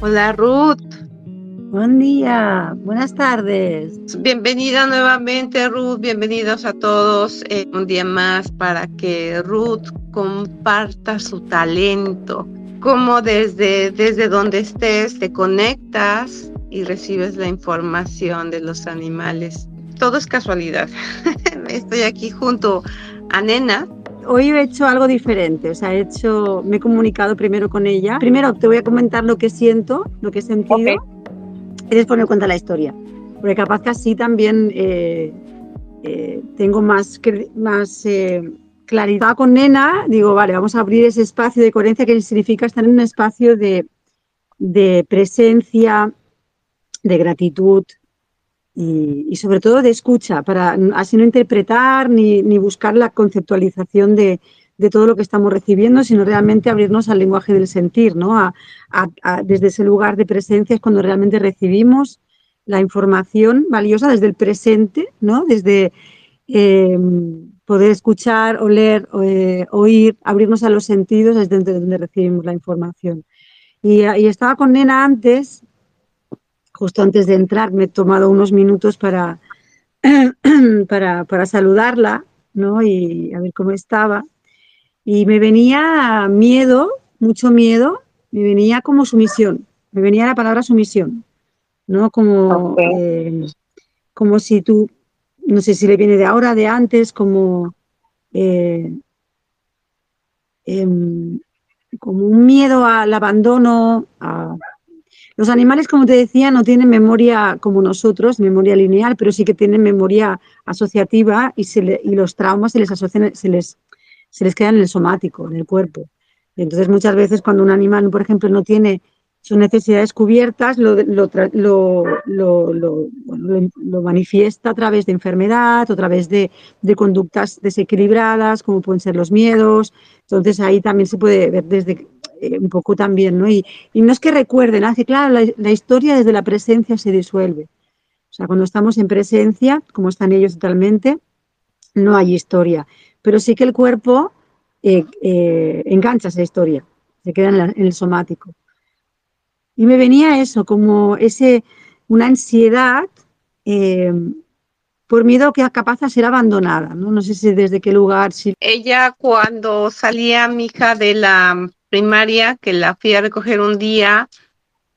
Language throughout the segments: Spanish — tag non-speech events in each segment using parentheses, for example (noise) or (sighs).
Hola Ruth. Buen día, buenas tardes. Bienvenida nuevamente Ruth, bienvenidos a todos eh, un día más para que Ruth comparta su talento, cómo desde, desde donde estés te conectas y recibes la información de los animales. Todo es casualidad. (laughs) Estoy aquí junto a Nena. Hoy he hecho algo diferente, o sea, he hecho, me he comunicado primero con ella. Primero te voy a comentar lo que siento, lo que he sentido, okay. y después me cuenta la historia. Porque capaz que así también eh, eh, tengo más, más eh, claridad con Nena. Digo, vale, vamos a abrir ese espacio de coherencia que significa estar en un espacio de, de presencia, de gratitud y, y, sobre todo de escucha, para así no interpretar ni, ni buscar la conceptualización de, de, todo lo que estamos recibiendo, sino realmente abrirnos al lenguaje del sentir, ¿no? A, a, a, desde ese lugar de presencia es cuando realmente recibimos la información valiosa desde el presente, ¿no? Desde eh, poder escuchar, oler, eh, oír, abrirnos a los sentidos, es desde donde recibimos la información. Y, y estaba con Nena antes justo antes de entrar me he tomado unos minutos para, (clears throat) para, para, saludarla ¿no? y a ver cómo estaba. Y me venía miedo, mucho miedo, me venía como sumisión, me venía la palabra sumisión, ¿no? Como, okay. eh, como si tú, no sé si le viene de ahora, de antes, como, eh, eh, como un miedo al abandono, a, los animales, como te decía, no tienen memoria como nosotros, memoria lineal, pero sí que tienen memoria asociativa y, se le, y los traumas se les asocian, se les, quedan en el somático, en el cuerpo. Y entonces, muchas veces, cuando un animal, por ejemplo, no tiene sus necesidades cubiertas, lo, manifiesta a través de enfermedad, a través de, de conductas desequilibradas, como pueden ser los miedos. Entonces, ahí también se puede ver desde eh, un poco también, ¿no? Y, no es que recuerden, hace claro, la, historia desde la presencia se disuelve. O sea, cuando estamos en presencia, como están ellos totalmente, no hay historia. Pero sí que el cuerpo eh, eh, engancha esa historia, se queda en, la, en, el somático. Y me venía eso, como ese, una ansiedad eh, por miedo que capaz de ser abandonada, ¿no? No sé si desde qué lugar. Si... Ella cuando salía mi hija de la primaria, que la fui a recoger un día,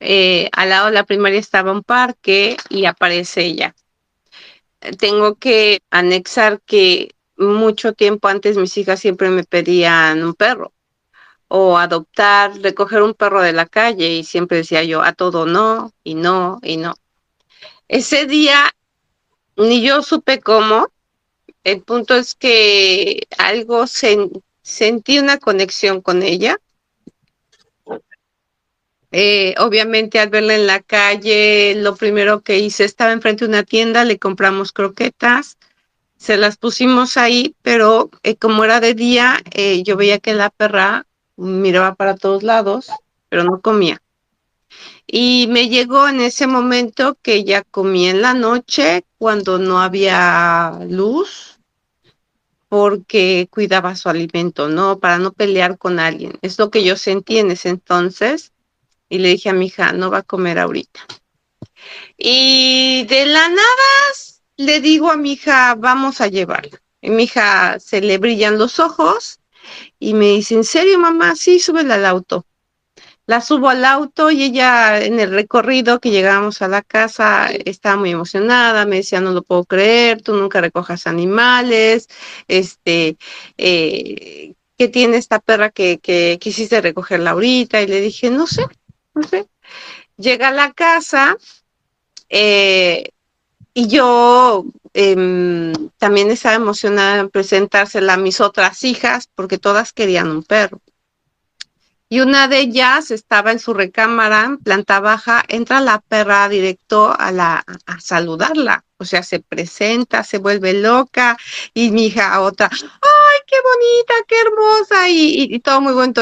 eh, al lado de la primaria estaba un parque y aparece ella. Tengo que anexar que mucho tiempo antes mis hijas siempre me pedían un perro o adoptar, recoger un perro de la calle y siempre decía yo a todo no y no y no. Ese día ni yo supe cómo. El punto es que algo se, sentí una conexión con ella eh, obviamente al verla en la calle, lo primero que hice, estaba enfrente de una tienda, le compramos croquetas, se las pusimos ahí, pero eh, como era de día, eh, yo veía que la perra miraba para todos lados, pero no comía. Y me llegó en ese momento que ella comía en la noche cuando no había luz, porque cuidaba su alimento, ¿no? Para no pelear con alguien. Es lo que yo sentí en ese entonces y le dije a mi hija, no va a comer ahorita. Y de la nada le digo a mi hija, vamos a llevarla. Y mi hija se le brillan los ojos y me dice, ¿en serio, mamá? Sí, súbela al auto. La subo al auto y ella en el recorrido que llegamos a la casa estaba muy emocionada, me decía, no lo puedo creer, tú nunca recojas animales, este, eh, ¿qué tiene esta perra que quisiste recogerla ahorita? Y le dije, no sé, Llega a la casa eh, y yo eh, también estaba emocionada en presentársela a mis otras hijas porque todas querían un perro. y una de ellas estaba en su recámara, planta baja, entra la perra directo a, la, a saludarla. O sea, se presenta, se vuelve loca y mi hija otra, ¡ay, qué bonita, qué hermosa! Y, todo muy bueno.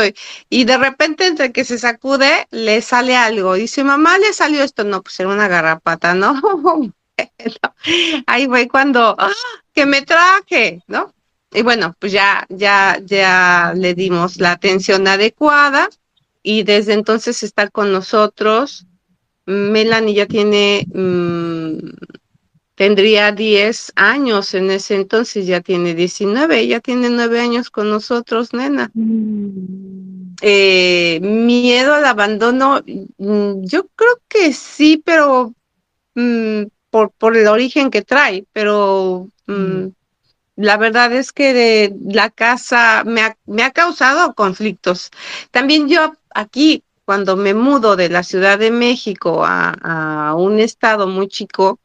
Y de repente, entre que se sacude, le sale algo. Dice, mamá, le salió esto. No, pues era una garrapata, ¿no? (laughs) Ahí fue cuando, ¡ah, que me traje, ¿no? Y bueno, pues ya, ya, ya le dimos la atención adecuada y desde entonces está con nosotros. Melanie ya tiene mm, tendría 10 años en ese entonces, ya tiene 19, ella tiene 9 años con nosotros, nena. Mm. Eh, miedo al abandono, mm, yo creo que sí, pero mm, por, por el origen que trae, pero la verdad es que de la casa me ha, me ha causado conflictos. También yo aquí, cuando me mudo de la Ciudad de México a, a un estado muy chico,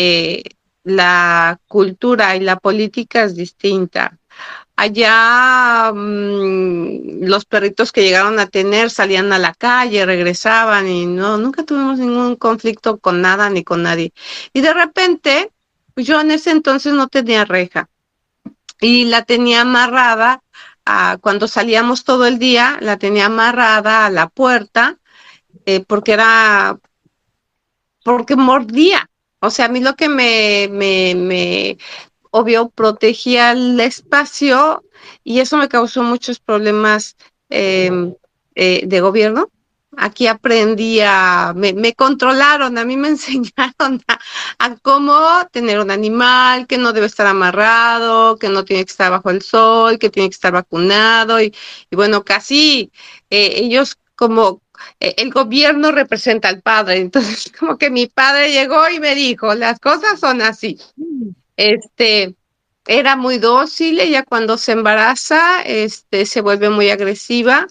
eh, la cultura y la política es distinta. Allá mm, los perritos que llegaron a tener salían a la calle, regresaban y no, nunca tuvimos ningún conflicto con nada ni con nadie. Y de repente, pues yo en ese entonces no tenía reja y la tenía amarrada a, cuando salíamos todo el día, la tenía amarrada a la puerta eh, porque era, porque mordía o sea, a mí lo que me, me, obvio, protegía el espacio y eso me causó muchos problemas em, eh, de gobierno. Aquí aprendí a, me, me, controlaron, a mí me (laughs) enseñaron a, cómo tener un animal que no debe estar amarrado, que no tiene que estar bajo el sol, que tiene que estar vacunado y, bueno, casi eh, ellos como el gobierno representa al padre. Entonces, (laughs) como que mi padre llegó y me dijo, las cosas son así. Este, era muy dócil, ella cuando se embaraza, este, se vuelve muy agresiva,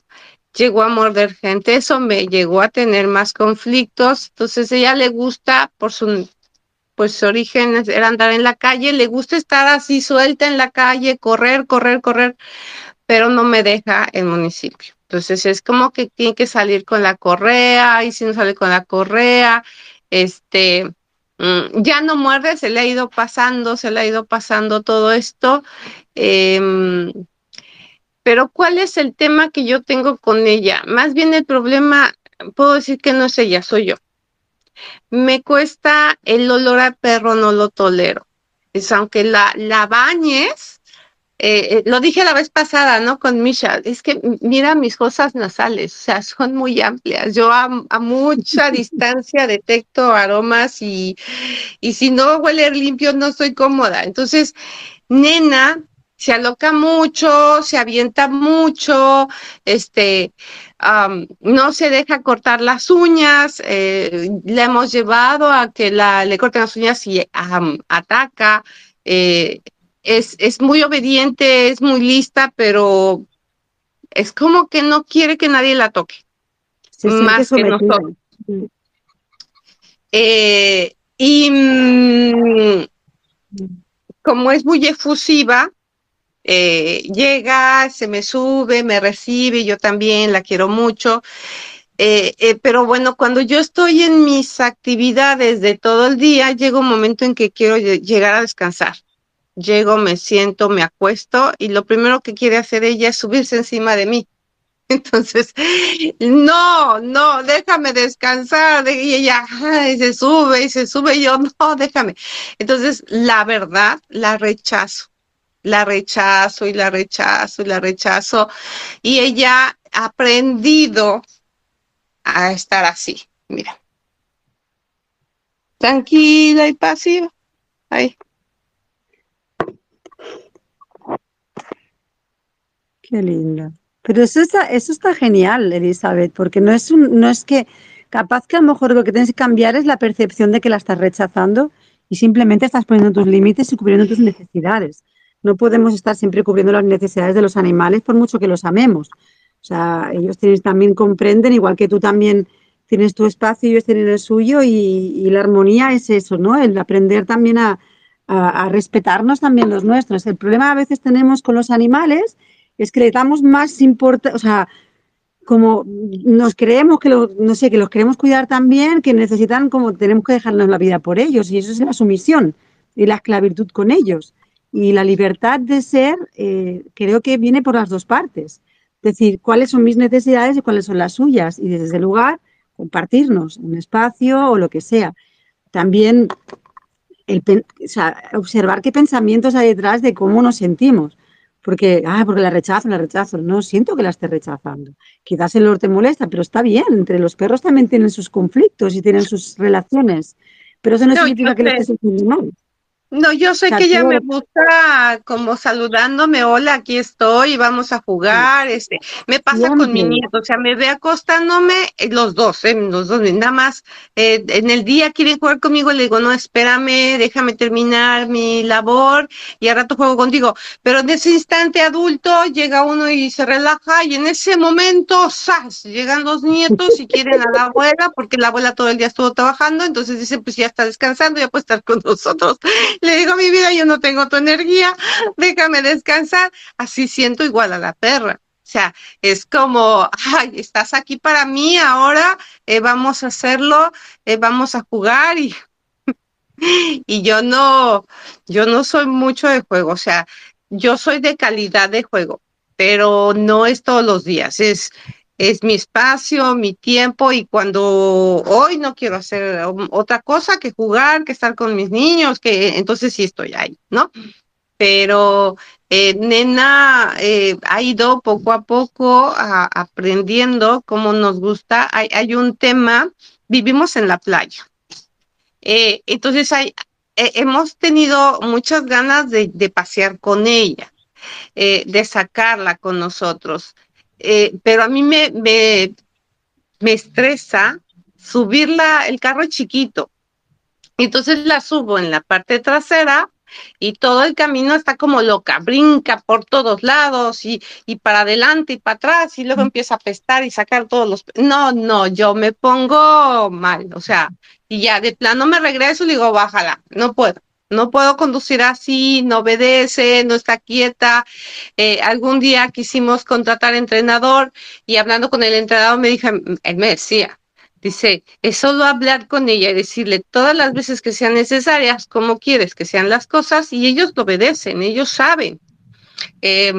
llegó a morder gente, eso me llegó a tener más conflictos. Entonces, ella le gusta, por su pues su origen era andar en la calle, le gusta estar así suelta en la calle, correr, correr, correr, pero no me deja el municipio. Entonces es como que tiene que salir con la correa y si no sale con la correa, este, mm, ya no muerde, se le ha ido pasando, se le ha ido pasando todo esto. Em, pero ¿cuál es el tema que yo tengo con ella? Más bien el problema, puedo decir que no es ella, soy yo. Me cuesta el olor a perro, no lo tolero. Es aunque la, la bañes, eh, eh, lo dije la vez pasada, ¿no? Con Misha, es que mira mis cosas nasales, o sea, (laughs) son muy amplias. Yo a, mucha (laughs) distancia detecto aromas y, y si no huele limpio no estoy cómoda. Entonces, nena se aloca mucho, se avienta mucho, este, no se deja cortar las uñas, eh, le hemos llevado a que la, le corten las uñas y ataca. Eh, es, muy obediente, es muy lista, pero es como que no quiere que nadie la toque. más que nosotros. Eh, y mm, como es muy efusiva, eh, llega, se me sube, me recibe, yo también la quiero mucho. Eh, pero bueno, cuando yo estoy en mis actividades de todo el día, llega un momento en que quiero llegar a descansar llego, me siento, me acuesto y lo primero que quiere hacer ella es subirse encima de mí. (laughs) Entonces, no, no, déjame descansar. Y ella se sube y se sube. Y yo, no, déjame. Entonces, la verdad, la rechazo. La rechazo y la rechazo y la rechazo. Y ella ha aprendido a estar así. Mira. Tranquila y pasiva. Ahí. Qué linda. Pero eso está, eso está genial, Elizabeth, porque no es, un, no es que, capaz que a lo mejor lo que tienes que cambiar es la percepción de que la estás rechazando y simplemente estás poniendo tus límites y cubriendo tus necesidades. No podemos estar siempre cubriendo las necesidades de los animales por mucho que los amemos. O sea, ellos también comprenden, igual que tú también tienes tu espacio y ellos tienen el suyo y, la armonía es eso, ¿no? El aprender también a, a respetarnos también los nuestros. El problema a veces tenemos con los animales es que le damos más importancia, o sea, como nos creemos que los, no sé, que los queremos cuidar también, que necesitan como tenemos que dejarnos la vida por ellos y eso es la sumisión y la esclavitud con ellos. Y la libertad de ser eh, creo que viene por las dos partes. Es decir, cuáles son mis necesidades y cuáles son las suyas. Y desde ese lugar, compartirnos un espacio o lo que sea. También el, observar qué pensamientos hay detrás de cómo nos sentimos porque, ah, porque la rechazo, la rechazo. No siento que la esté rechazando. Quizás el olor te molesta, pero está bien. Entre los perros también tienen sus conflictos y tienen sus relaciones. Pero eso no, significa que le estés sintiendo mal. No, yo sé que ella me gusta como saludándome, hola, aquí estoy, vamos a jugar, este, me pasa con mi nieto, o sea, me ve acostándome, eh, los dos, eh, los dos, nada más, eh, en el día quieren jugar conmigo, le digo, no, espérame, déjame terminar mi labor y al rato juego contigo, pero en ese instante adulto llega uno y se relaja y en ese momento, ¡zas! llegan los nietos y quieren a la abuela, porque la abuela todo el día estuvo trabajando, entonces dice, pues ya está descansando, ya puede estar con nosotros. Le digo, mi vida, yo no tengo tu energía, déjame descansar. Así siento igual a la perra. O sea, es como, ay, estás aquí para mí ahora, eh, vamos a hacerlo, eh, vamos a jugar y, (laughs) y yo no, yo no soy mucho de juego, o sea, yo soy de calidad de juego, pero no es todos los días, es, es mi espacio, mi tiempo y cuando hoy no quiero hacer otra cosa que jugar, que estar con mis niños, que entonces sí estoy ahí, ¿no? Pero eh, Nena eh, ha ido poco a poco aprendiendo cómo nos gusta. Hay, un tema, vivimos en la playa. Eh, entonces hay, hemos tenido muchas ganas de, de pasear con ella, de sacarla con nosotros. Eh, pero a mí me, me, me estresa subirla, el carro chiquito. Entonces la subo en la parte trasera y todo el camino está como loca, brinca por todos lados y, y para adelante y para atrás y luego empieza a pestar y sacar todos los... No, no, yo me pongo mal, o sea, y ya de plano me regreso y digo, bájala, no puedo no puedo conducir así, no obedece, no está quieta. Eh, algún día quisimos contratar entrenador y hablando con el entrenador me dijo, él me decía, dice, es solo hablar con ella y decirle todas las veces que sean necesarias, cómo quieres que sean las cosas y ellos lo obedecen, ellos saben. Eh,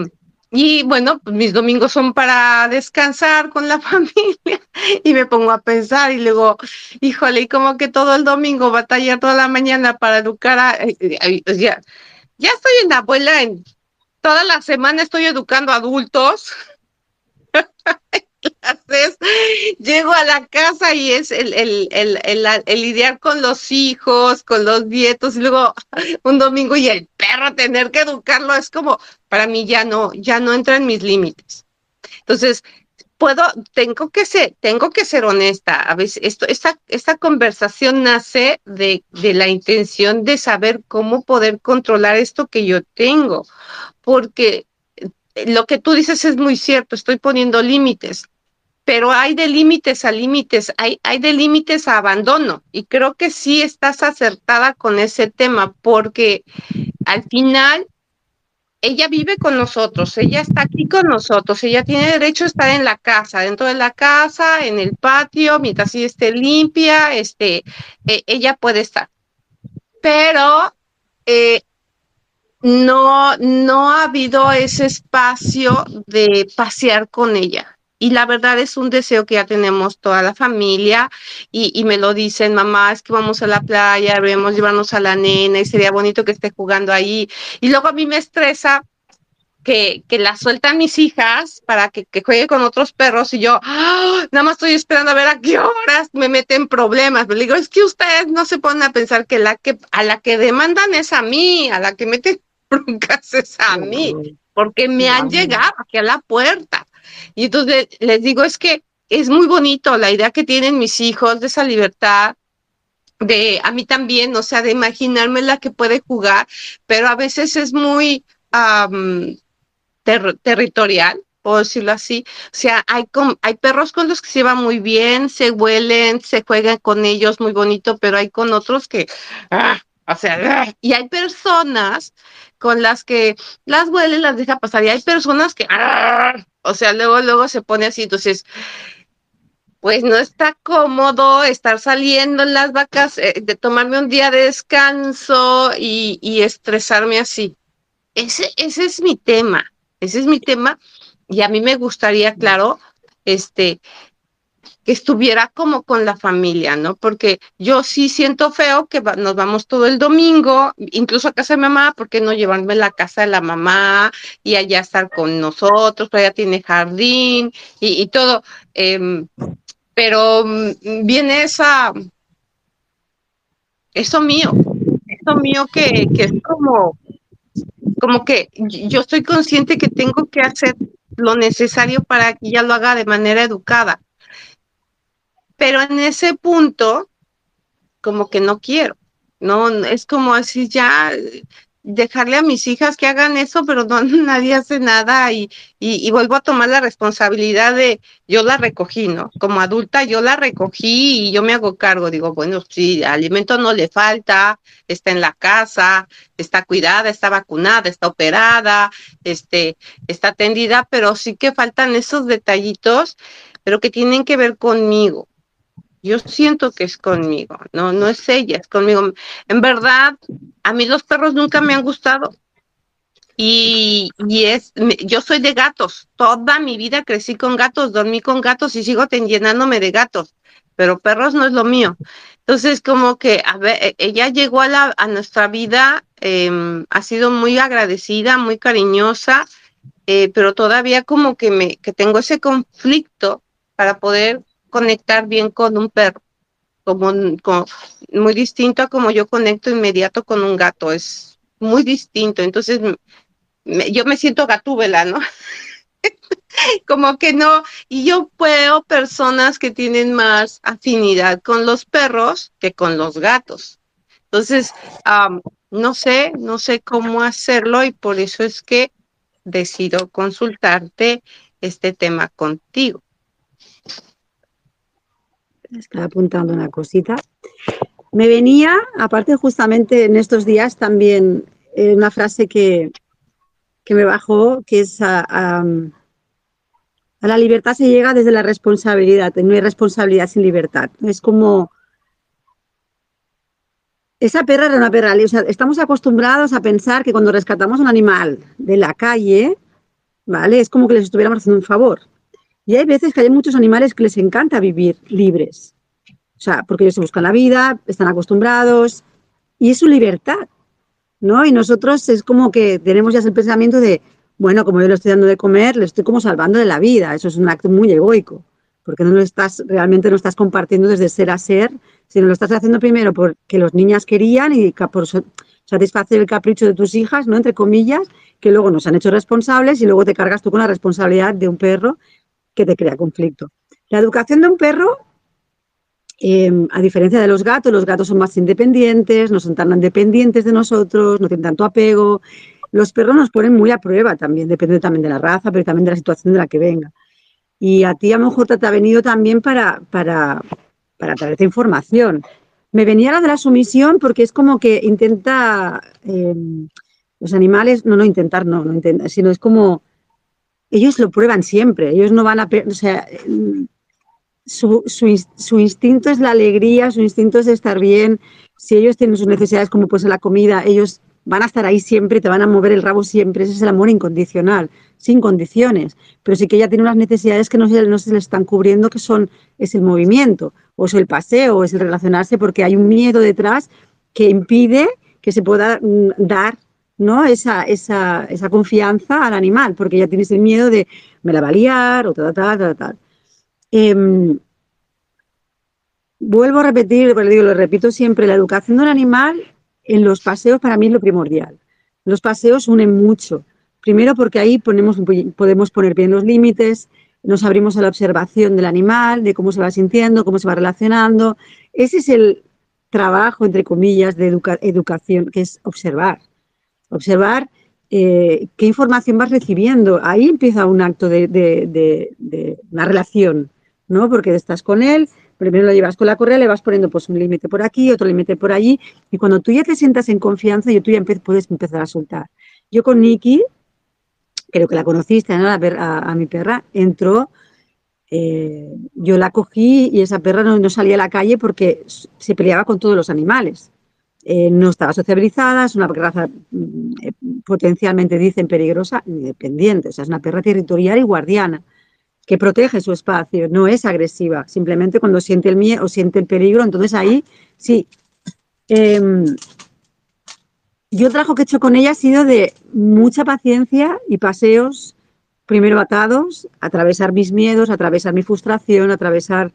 y bueno, pues mis domingos son para descansar con la (laughs) familia y me pongo a pensar y luego, híjole, y como que todo el domingo batalla toda la mañana para educar a... Eh, eh, ya, ya estoy en la abuela, en toda la semana estoy educando adultos. (laughs) clases, llego a la casa y es el, el, el, el, lidiar con los hijos, con los nietos, y luego un domingo y el perro tener que educarlo, es como, para mí ya no, ya no entra en mis límites. Entonces, puedo, tengo que ser, tengo que ser honesta. A veces esto, esta, esta conversación nace de, de la intención de saber cómo poder controlar esto que yo tengo, porque lo que tú dices es muy cierto, estoy poniendo límites, pero hay de límites a límites, hay, hay de límites a abandono. Y creo que sí estás acertada con ese tema, porque al final ella vive con nosotros, ella está aquí con nosotros, ella tiene derecho a estar en la casa, dentro de la casa, en el patio, mientras ella esté limpia, este, e, ella puede estar. Pero eh, no, no ha habido ese espacio de pasear con ella. Y la verdad es un deseo que ya tenemos toda la familia y, y, me lo dicen, mamá, es que vamos a la playa, debemos llevarnos a la nena y sería bonito que esté jugando ahí. Y luego a mí me estresa que, que la sueltan mis hijas para que, que, juegue con otros perros y yo ¡ah! nada más estoy esperando a ver a qué horas me meten problemas. Le digo, es que ustedes no se ponen a pensar que la que a la que demandan es a mí, a la que meten broncas es a mí, porque me han llegado aquí a la puerta. Y entonces les digo, es que es muy bonito la idea que tienen mis hijos de esa libertad, de a mí también, o sea, de imaginarme la que puede jugar, pero a veces es muy territorial, puedo decirlo así. O sea, hay, hay perros con los que se va muy bien, se huelen, se juegan con ellos muy bonito, pero hay con otros que, ah, o sea, y hay personas con las que las huele, las deja pasar. Y hay personas que, ¡ah! o sea, luego, luego se pone así. Entonces, pues no está cómodo estar saliendo en las vacas, eh, de tomarme un día de descanso y, y estresarme así. Ese, ese es mi tema, ese es mi tema. Y a mí me gustaría, claro, este, estuviera como con la familia, ¿no? Porque yo sí siento feo que nos vamos todo el domingo, incluso a casa de mamá, ¿por qué no llevarme la casa de la mamá y allá estar con nosotros? Allá tiene jardín y, todo. Em, pero mm, viene esa, eso mío, eso mío que, que es como, como que yo estoy consciente que tengo que hacer lo necesario para que ella lo haga de manera educada pero en ese punto, como que no quiero, no, es como así ya dejarle a mis hijas que hagan eso, pero no (laughs) nadie hace nada y, y, vuelvo a tomar la responsabilidad de yo la recogí, ¿no? Como adulta yo la recogí y yo me hago cargo, digo, bueno, sí, alimento no le falta, está en la casa, está cuidada, está vacunada, está operada, este, está atendida, pero sí que faltan esos detallitos, pero que tienen que ver conmigo yo siento que es conmigo, no, no es ella, es conmigo. En verdad, a mí los perros nunca me han gustado. Y, y es, yo soy de gatos. Toda mi vida crecí con gatos, dormí con gatos y sigo llenándome de gatos. Pero perros no es lo mío. Entonces, como que, e, ella llegó a, la, a nuestra vida, em, ha sido muy agradecida, muy cariñosa, eh, pero todavía como que me, que tengo ese conflicto para poder conectar bien con un perro, como, muy distinto a como yo conecto inmediato con un gato, es muy distinto. Entonces, yo me siento gatúbela, ¿no? (laughs) como que no, y yo veo personas que tienen más afinidad con los perros que con los gatos. Entonces, no sé, no sé cómo hacerlo y por eso es que decido consultarte este tema contigo. Estaba apuntando una cosita. Me venía, aparte justamente en estos días también, eh, una frase que, que me bajó, que es a, a, la libertad se llega desde la responsabilidad, no hay responsabilidad sin libertad. Es como... Esa perra era una perra, o sea, estamos acostumbrados a pensar que cuando rescatamos un animal de la calle, ¿vale? Es como que les estuviéramos haciendo un favor. Y hay veces que hay muchos animales que les encanta vivir libres. O sea, porque ellos se buscan la vida, están acostumbrados y es su libertad, ¿no? Y nosotros es como que tenemos ya ese pensamiento de, bueno, como yo le estoy dando de comer, le estoy como salvando de la vida. Eso es un acto muy egoico, porque no lo estás, realmente no estás compartiendo desde ser a ser, sino lo estás haciendo primero porque los niñas querían y por satisfacer el capricho de tus hijas, ¿no? Entre comillas, que luego nos han hecho responsables y luego te cargas tú con la responsabilidad de un perro que te crea conflicto. La educación de un perro, em, a diferencia de los gatos, los gatos son más independientes, no son tan dependientes de nosotros, no tienen tanto apego. Los perros nos ponen muy a prueba también, depende también de la raza, pero también de la situación de la que venga. Y a ti a lo mejor te ha venido también para, para, para traerte información. Me venía la de la sumisión porque es como que intenta, em, los animales, no, no intentar, no, no intenta, sino es como ellos lo prueban siempre, ellos no van a, o sea, su, su, instinto es la alegría, su instinto es estar bien, si ellos tienen sus necesidades como pues la comida, ellos van a estar ahí siempre, te van a mover el rabo siempre, ese es el amor incondicional, sin condiciones, pero sí que ella tiene unas necesidades que no se, no se le están cubriendo, que son, es el movimiento, o es el paseo, o es el relacionarse, porque hay un miedo detrás que impide que se pueda mm, dar ¿no? Esa, esa, esa, confianza al animal, porque ya tienes el miedo de me la va a liar o tal, tal, tal, tal. Em, vuelvo a repetir, lo digo, lo repito siempre, la educación de un animal en los paseos para mí es lo primordial. Los paseos unen mucho. Primero porque ahí ponemos, podemos poner bien los límites, nos abrimos a la observación del animal, de cómo se va sintiendo, cómo se va relacionando. Ese es el trabajo, entre comillas, de educación, que es observar observar eh, qué información vas recibiendo. Ahí empieza un acto de, una relación, ¿no? Porque estás con él, primero lo llevas con la correa, le vas poniendo pues un límite por aquí, otro límite por allí, y cuando tú ya te sientas en confianza, y tú ya puedes empezar a soltar. Yo con Nikki, creo que la conociste, ¿no? a, mi perra, entró, eh, yo la cogí y esa perra no, salía a la calle porque se peleaba con todos los animales. Eh, no estaba sociabilizada, es una raza mm, eh, potencialmente, dicen, peligrosa, independiente, o sea, es una perra territorial y guardiana que protege su espacio, no es agresiva, simplemente cuando siente el miedo o siente el peligro, entonces ahí sí. Em, yo trabajo que he hecho con ella ha sido de mucha paciencia y paseos, primero atados, atravesar mis miedos, atravesar mi frustración, atravesar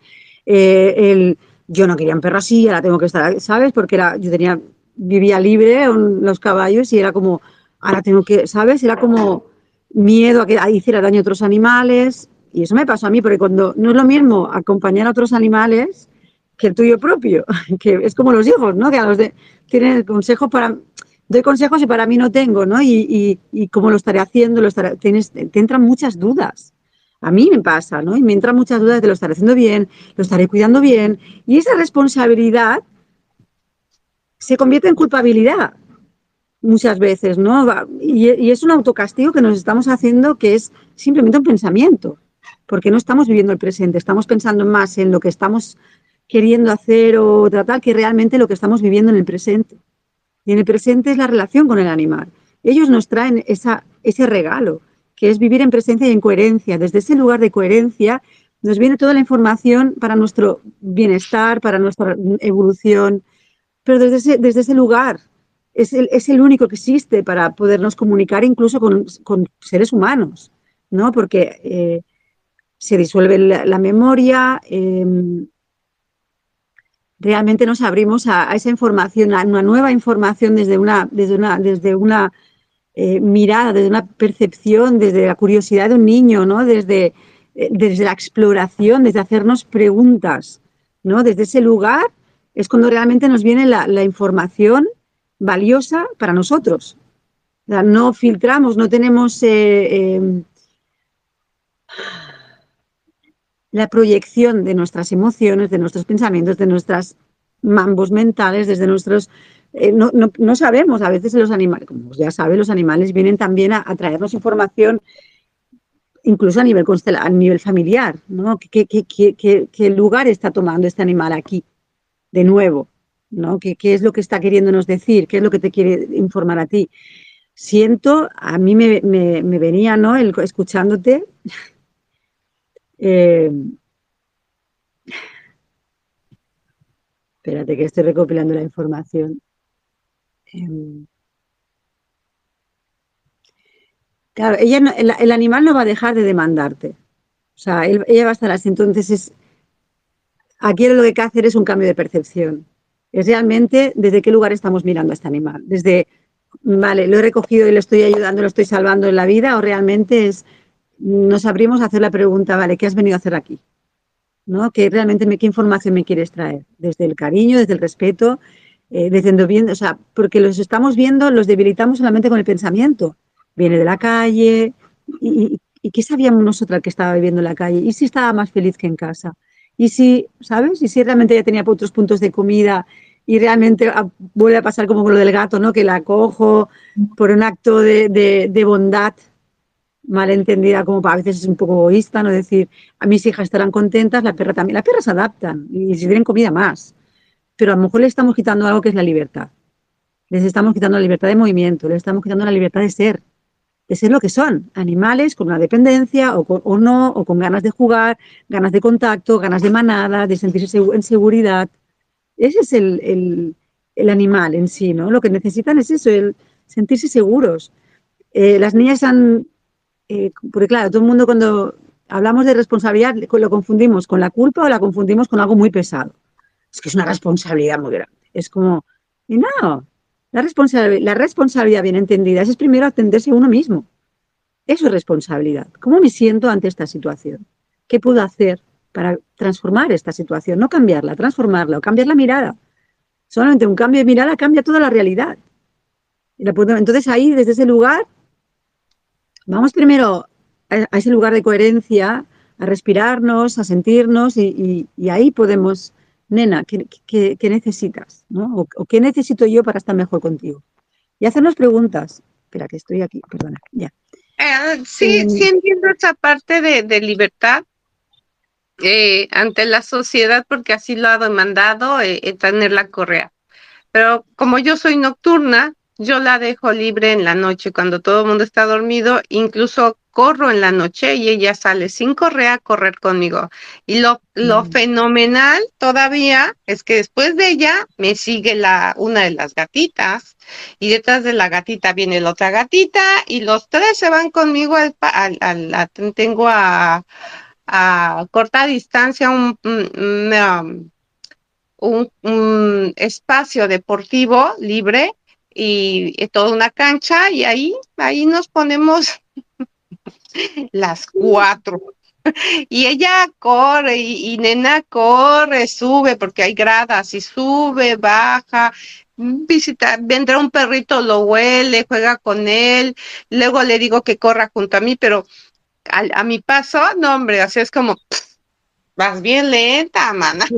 eh, el yo no quería un perro así, ahora tengo que estar, ¿sabes? Porque era, yo tenía, vivía libre en los caballos y era como, ahora tengo que, ¿sabes? Era como miedo a que hiciera daño a otros animales. Y eso me pasó a mí, porque cuando no es lo mismo acompañar a otros animales que el tuyo propio, (laughs) que es como los hijos, ¿no? Que a los de, tienen consejos para, doy consejos y para mí no tengo, ¿no? Y, y, cómo lo estaré haciendo, lo estaré, tienes, te entran muchas dudas. A mí me pasa, ¿no? Y me entran muchas dudas de lo estaré haciendo bien, lo estaré cuidando bien. Y esa responsabilidad se convierte en culpabilidad muchas veces, ¿no? Y, es un autocastigo que nos estamos haciendo que es simplemente un pensamiento, porque no estamos viviendo el presente, estamos pensando más en lo que estamos queriendo hacer o tratar que realmente lo que estamos viviendo en el presente. Y en el presente es la relación con el animal. Ellos nos traen ese regalo que es vivir en presencia y en coherencia. Desde ese lugar de coherencia nos viene toda la información para nuestro bienestar, para nuestra evolución, pero desde ese, desde ese lugar es el, es el, único que existe para podernos comunicar incluso con, con seres humanos, ¿no? Porque eh, se disuelve la, memoria, em, realmente nos abrimos a, esa información, a una nueva información desde una, desde una, desde una eh, mirada, desde una percepción, desde la curiosidad de un niño, ¿no? Desde, eh, desde la exploración, desde hacernos preguntas, ¿no? Desde ese lugar es cuando realmente nos viene la, información valiosa para nosotros. no filtramos, no tenemos eh, em, la proyección de nuestras emociones, de nuestros pensamientos, de nuestras mambos mentales, desde nuestros eh, no, no, sabemos, a veces los animales, como ya sabe, los animales vienen también a, traernos información incluso a nivel, a nivel familiar, ¿no? ¿Qué, qué, lugar está tomando este animal aquí? De nuevo, ¿no? ¿Qué, es lo que está queriéndonos decir? ¿Qué es lo que te quiere informar a ti? Siento, a mí me, venía, ¿no? El, escuchándote. (laughs) Eh, espérate que estoy recopilando la información. Em, claro, ella el, animal no va a dejar de demandarte. O sea, ella va a estar así. Entonces, es, aquí lo que hay que hacer es un cambio de percepción. Es realmente desde qué lugar estamos mirando a este animal. Desde, vale, lo he recogido y le estoy ayudando, lo estoy salvando en la vida, o realmente es, nos abrimos a hacer la pregunta, vale, ¿qué has venido a hacer aquí? ¿No? ¿Qué realmente qué información me quieres traer? Desde el cariño, desde el respeto eh, bien, o sea, porque los estamos viendo, los debilitamos solamente con el pensamiento. Viene de la calle, y, qué sabíamos nosotras que estaba viviendo en la calle? ¿Y si estaba más feliz que en casa? ¿Y si, sabes? ¿Y si realmente ya tenía otros puntos de comida y realmente ah, vuelve a pasar como lo del gato, ¿no? Que la cojo por un acto de, de, de bondad malentendida, como a veces es un poco egoísta, ¿no? Decir, a mis hijas estarán contentas, la perra también. Las perras se adaptan y si tienen comida más pero a lo mejor le estamos quitando algo que es la libertad. Les estamos quitando la libertad de movimiento, les estamos quitando la libertad de ser, de ser lo que son, animales con una dependencia o, no, o con ganas de jugar, ganas de contacto, ganas de manada, de sentirse en seguridad. Ese es el, animal en sí, ¿no? Lo que necesitan es eso, el sentirse seguros. Eh, las niñas han, eh, porque claro, todo el mundo cuando hablamos de responsabilidad lo confundimos con la culpa o la confundimos con algo muy pesado es que es una responsabilidad muy grande. Es como, y no, la responsabilidad, la responsabilidad bien entendida es primero atenderse a uno mismo. Eso es responsabilidad. ¿Cómo me siento ante esta situación? ¿Qué puedo hacer para transformar esta situación? No cambiarla, transformarla o cambiar la mirada. Solamente un cambio de mirada cambia toda la realidad. Entonces ahí, desde ese lugar, vamos primero a ese lugar de coherencia, a respirarnos, a sentirnos y ahí podemos nena, ¿qué, necesitas? ¿no? O, qué necesito yo para estar mejor contigo? Y hacernos preguntas. espera, que estoy aquí, perdona, ya. Eh, sí, Em, sí entiendo esa parte de, de libertad eh, ante la sociedad porque así lo ha demandado eh, tener la correa. Pero como yo soy nocturna, yo la dejo libre en la noche cuando todo el mundo está dormido, incluso corro en la noche y ella sale sin correa a correr conmigo. Y lo, lo Mm. fenomenal todavía es que después de ella me sigue la, una de las gatitas y detrás de la gatita viene la otra gatita y los tres se van conmigo al, al, tengo a, a corta distancia un, un- una- un- un espacio deportivo libre y, y toda una cancha y ahí, ahí nos ponemos las cuatro. Y ella corre y, nena corre, sube porque hay gradas y sube, baja, visita, vendrá un perrito, lo huele, juega con él, luego le digo que corra junto a mí, pero a, mi paso, no hombre, así es como, vas bien lenta, mana. (laughs)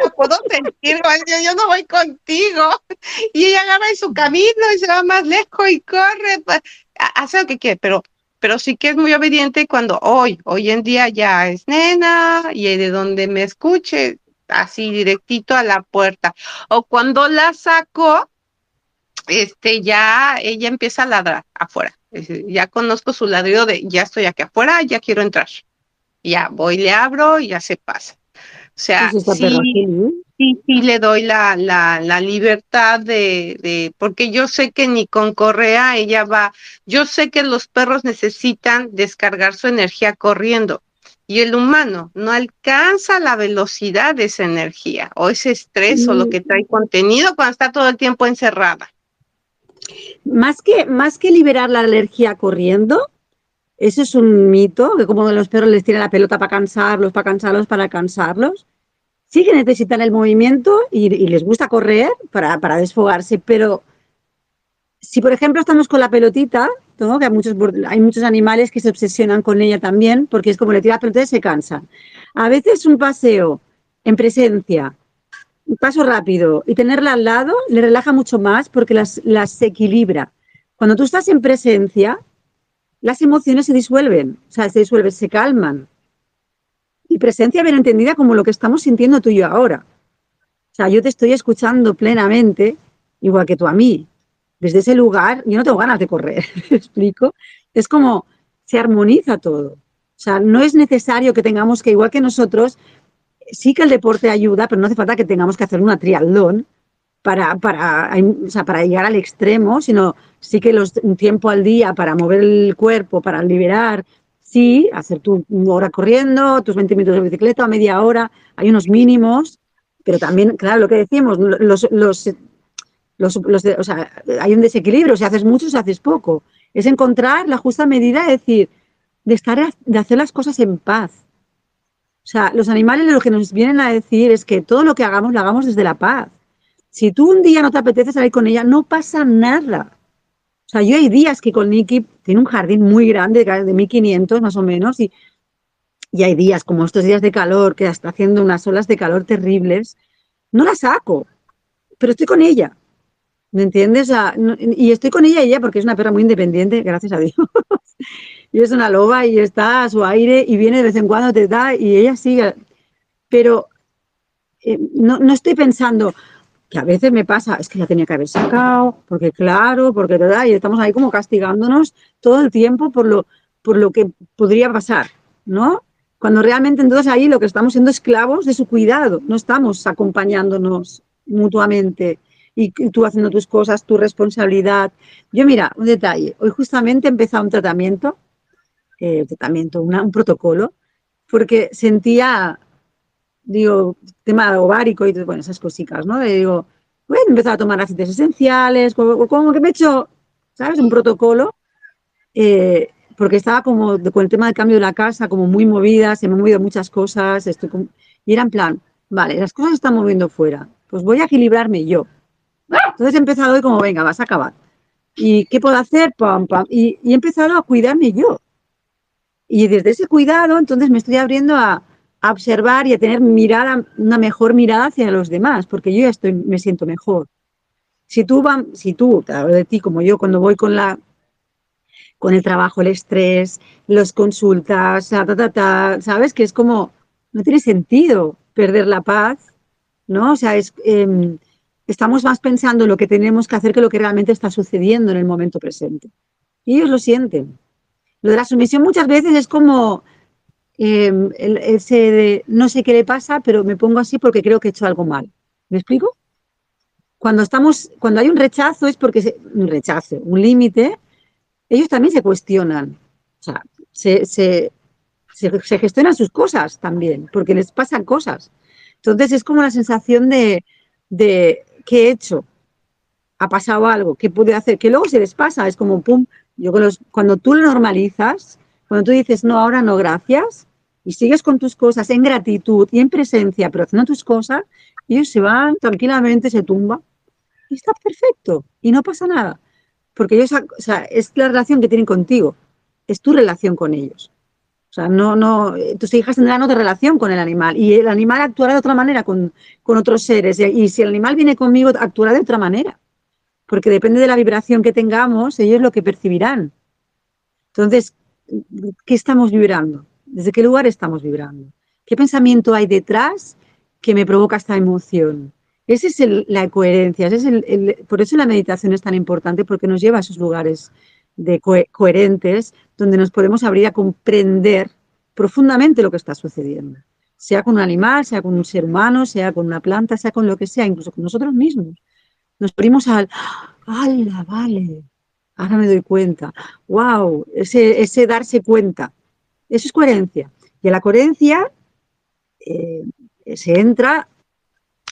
No puedo sentir, yo, yo no voy contigo. Y ella agarra en su camino y se va más lejos y corre, ha- hace lo que quiere, pero pero sí que es muy obediente cuando hoy, hoy en día ya es nena y de donde me escuche, así directito a la puerta. O cuando la saco, este, ya ella empieza a ladrar afuera. Ya conozco su ladrido de ya estoy aquí afuera, ya quiero entrar. Ya voy, le abro y ya se pasa. O sea, Pues sí, sí, sí le doy la, la, la libertad de, de, porque yo sé que ni con correa ella va, yo sé que los perros necesitan descargar su energía corriendo y el humano no alcanza la velocidad de esa energía o ese estrés o lo que trae contenido cuando está todo el tiempo encerrada. Más que, más que liberar la alergia corriendo, eso es un mito, que como los perros les tiran la pelota para cansarlos, para cansarlos, para cansarlos. Sí que necesitan el movimiento y, les gusta correr para, para desfogarse, pero si por ejemplo estamos con la pelotita, ¿no? que hay muchos, hay muchos animales que se obsesionan con ella también, porque es como le tira la pelota y se cansan. A veces un paseo en presencia, un paso rápido y tenerla al lado le relaja mucho más porque las, las equilibra. Cuando tú estás en presencia, las emociones se disuelven, o sea, se disuelven, se calman. Y presencia bien entendida como lo que estamos sintiendo tú y yo ahora. O sea, yo te estoy escuchando plenamente, igual que tú a mí. Desde ese lugar, yo no tengo ganas de correr, (laughs) ¿me explico? Es como se armoniza todo. O sea, no es necesario que tengamos que, igual que nosotros, sí que el deporte ayuda, pero no hace falta que tengamos que hacer una triatlón para, para, o sea, para llegar al extremo, sino sí que los, un tiempo al día para mover el cuerpo, para liberar, sí, hacer tu hora corriendo, tus 20 minutos de bicicleta, media hora, hay unos mínimos, pero también, claro, lo que decimos, los, los, los, los o sea, hay un desequilibrio, si haces mucho, si haces poco. Es encontrar la justa medida, es decir, de, estar, de hacer las cosas en paz. O sea, los animales lo que nos vienen a decir es que todo lo que hagamos lo hagamos desde la paz. Si tú un día no te apetece salir con ella, no pasa nada. Sea, yo hay días que con Nikki tiene un jardín muy grande, de 1500 más o menos, y, y hay días como estos días de calor, que está haciendo unas olas de calor terribles, no la saco, pero estoy con ella. ¿Me entiendes? O y estoy con ella, ella porque es una perra muy independiente, gracias a Dios. (laughs) y es una loba y está a su aire y viene de vez en cuando, te da y ella sigue. Pero eh, no, no estoy pensando, que a veces me pasa, es que la tenía que haber sacado, porque claro, porque verdad, y estamos ahí como castigándonos todo el tiempo por lo, por lo que podría pasar, ¿no? Cuando realmente entonces ahí lo que estamos siendo esclavos de su cuidado, no estamos acompañándonos mutuamente y tú haciendo tus cosas, tu responsabilidad. Yo mira, un detalle, hoy justamente he empezado un tratamiento, eh, tratamiento, un protocolo, porque sentía digo, tema ovárico y bueno, esas cositas, ¿no? Le digo, bueno, empezar a tomar aceites esenciales, como, que me he hecho, ¿sabes? Un protocolo, eh, porque estaba como con el tema del cambio de la casa, como muy movida, se me han movido muchas cosas, estoy como, y era en plan, vale, las cosas se están moviendo fuera, pues voy a equilibrarme yo. Entonces he empezado hoy como, venga, vas a acabar. ¿Y qué puedo hacer? Pam, pam. Y, y he empezado a cuidarme yo. Y desde ese cuidado, entonces me estoy abriendo a, a observar y a tener mirada, una mejor mirada hacia los demás, porque yo ya estoy, me siento mejor. Si tú, van, si tú, te de ti como yo, cuando voy con la, con el trabajo, el estrés, las consultas, ¿sabes? Que es como, no tiene sentido perder la paz, ¿no? O sea, es, em, estamos más pensando en lo que tenemos que hacer que lo que realmente está sucediendo en el momento presente. Y ellos lo sienten. Lo de la sumisión muchas veces es como em, no sé qué le pasa, pero me pongo así porque creo que he hecho algo mal. ¿Me explico? Cuando estamos, cuando hay un rechazo es porque un rechazo, un límite, ellos también se cuestionan. O sea, se, se, se, gestionan sus cosas también, porque les pasan cosas. Entonces es como la sensación de, de ¿qué he hecho? Ha pasado algo, ¿qué pude hacer? Que luego se les pasa, es como, pum, yo cuando tú lo normalizas, cuando tú dices, no, ahora no, gracias, y sigues con tus cosas en gratitud y en presencia, pero haciendo tus cosas, ellos se van tranquilamente, se tumban y está perfecto y no pasa nada. Porque ellos, o sea, es la relación que tienen contigo, es tu relación con ellos. O sea, no, no, tus hijas tendrán otra relación con el animal y el animal actuará de otra manera con, con otros seres. Y si el animal viene conmigo, actuará de otra manera. Porque depende de la vibración que tengamos, ellos lo que percibirán. Entonces, ¿qué estamos vibrando? ¿Desde qué lugar estamos vibrando? ¿Qué pensamiento hay detrás que me provoca esta emoción? Esa es la coherencia. es por eso la meditación es tan importante, porque nos lleva a esos lugares de coherentes donde nos podemos abrir a comprender profundamente lo que está sucediendo, sea con un animal, sea con un ser humano, sea con una planta, sea con lo que sea, incluso con nosotros mismos. Nos abrimos al, ¡hala, vale! Ahora me doy cuenta. ¡Wow! Ese, darse cuenta. Eso es coherencia. Y a la coherencia eh, se entra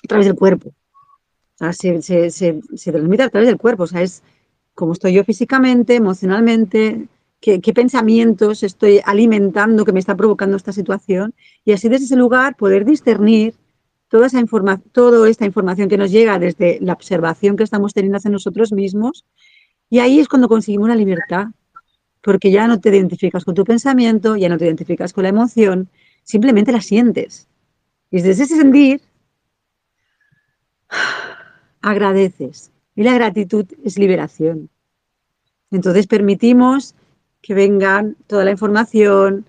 a través del cuerpo. O sea, se, se, se, transmite a través del cuerpo. O sea, es cómo estoy yo físicamente, emocionalmente, qué, pensamientos estoy alimentando que me está provocando esta situación y así desde ese lugar poder discernir toda, esa toda esta información que nos llega desde la observación que estamos teniendo hacia nosotros mismos y ahí es cuando conseguimos la libertad, porque ya no te identificas con tu pensamiento, ya no te identificas con la emoción, simplemente la sientes. Y desde ese sentir, (sighs) agradeces, y la gratitud es liberación. Entonces permitimos que vengan toda la información,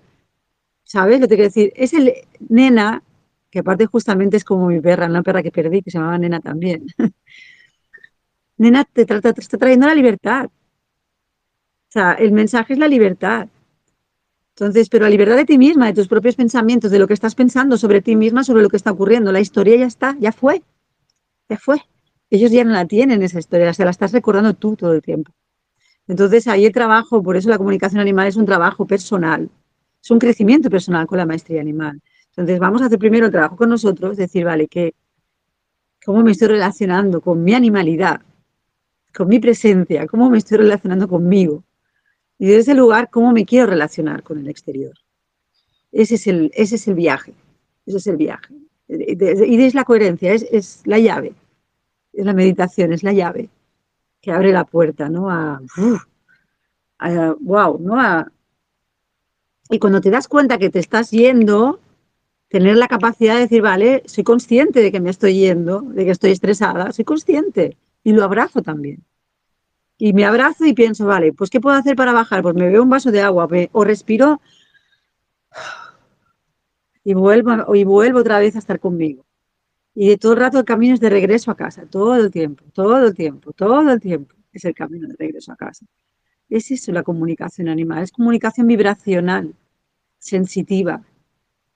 ¿sabes lo que quiero decir? Es el nena, que aparte justamente es como mi perra, una perra que perdí, que se llamaba nena también. (laughs) nena te, está trayendo la libertad. O sea, el mensaje es la libertad. Entonces, pero la libertad de ti misma, de tus propios pensamientos, de lo que estás pensando sobre ti misma, sobre lo que está ocurriendo. La historia ya está, ya fue, ya fue ellos ya no la tienen esa historia, se la estás recordando tú todo el tiempo. Entonces ahí el trabajo, por eso la comunicación animal es un trabajo personal, es un crecimiento personal con la maestría animal. Entonces vamos a hacer primero el trabajo con nosotros, decir, vale, que, ¿cómo me estoy relacionando con mi animalidad, con mi presencia? ¿Cómo me estoy relacionando conmigo? Y desde ese lugar, ¿cómo me quiero relacionar con el exterior? Ese es el, ese es el viaje, ese es el viaje. Y es la coherencia, es, es la llave es la meditación, es la llave que abre la puerta, ¿no? A, wow, ¿no? y cuando te das cuenta que te estás yendo, tener la capacidad de decir, vale, soy consciente de que me estoy yendo, de que estoy estresada, soy consciente y lo abrazo también. Y me abrazo y pienso, vale, pues ¿qué puedo hacer para bajar? Pues me veo un vaso de agua o respiro y vuelvo, y vuelvo otra vez a estar conmigo. Y de todo el rato el camino es de regreso a casa, todo el tiempo, todo el tiempo, todo el tiempo es el camino de regreso a casa. Es eso la comunicación animal, es comunicación vibracional, sensitiva,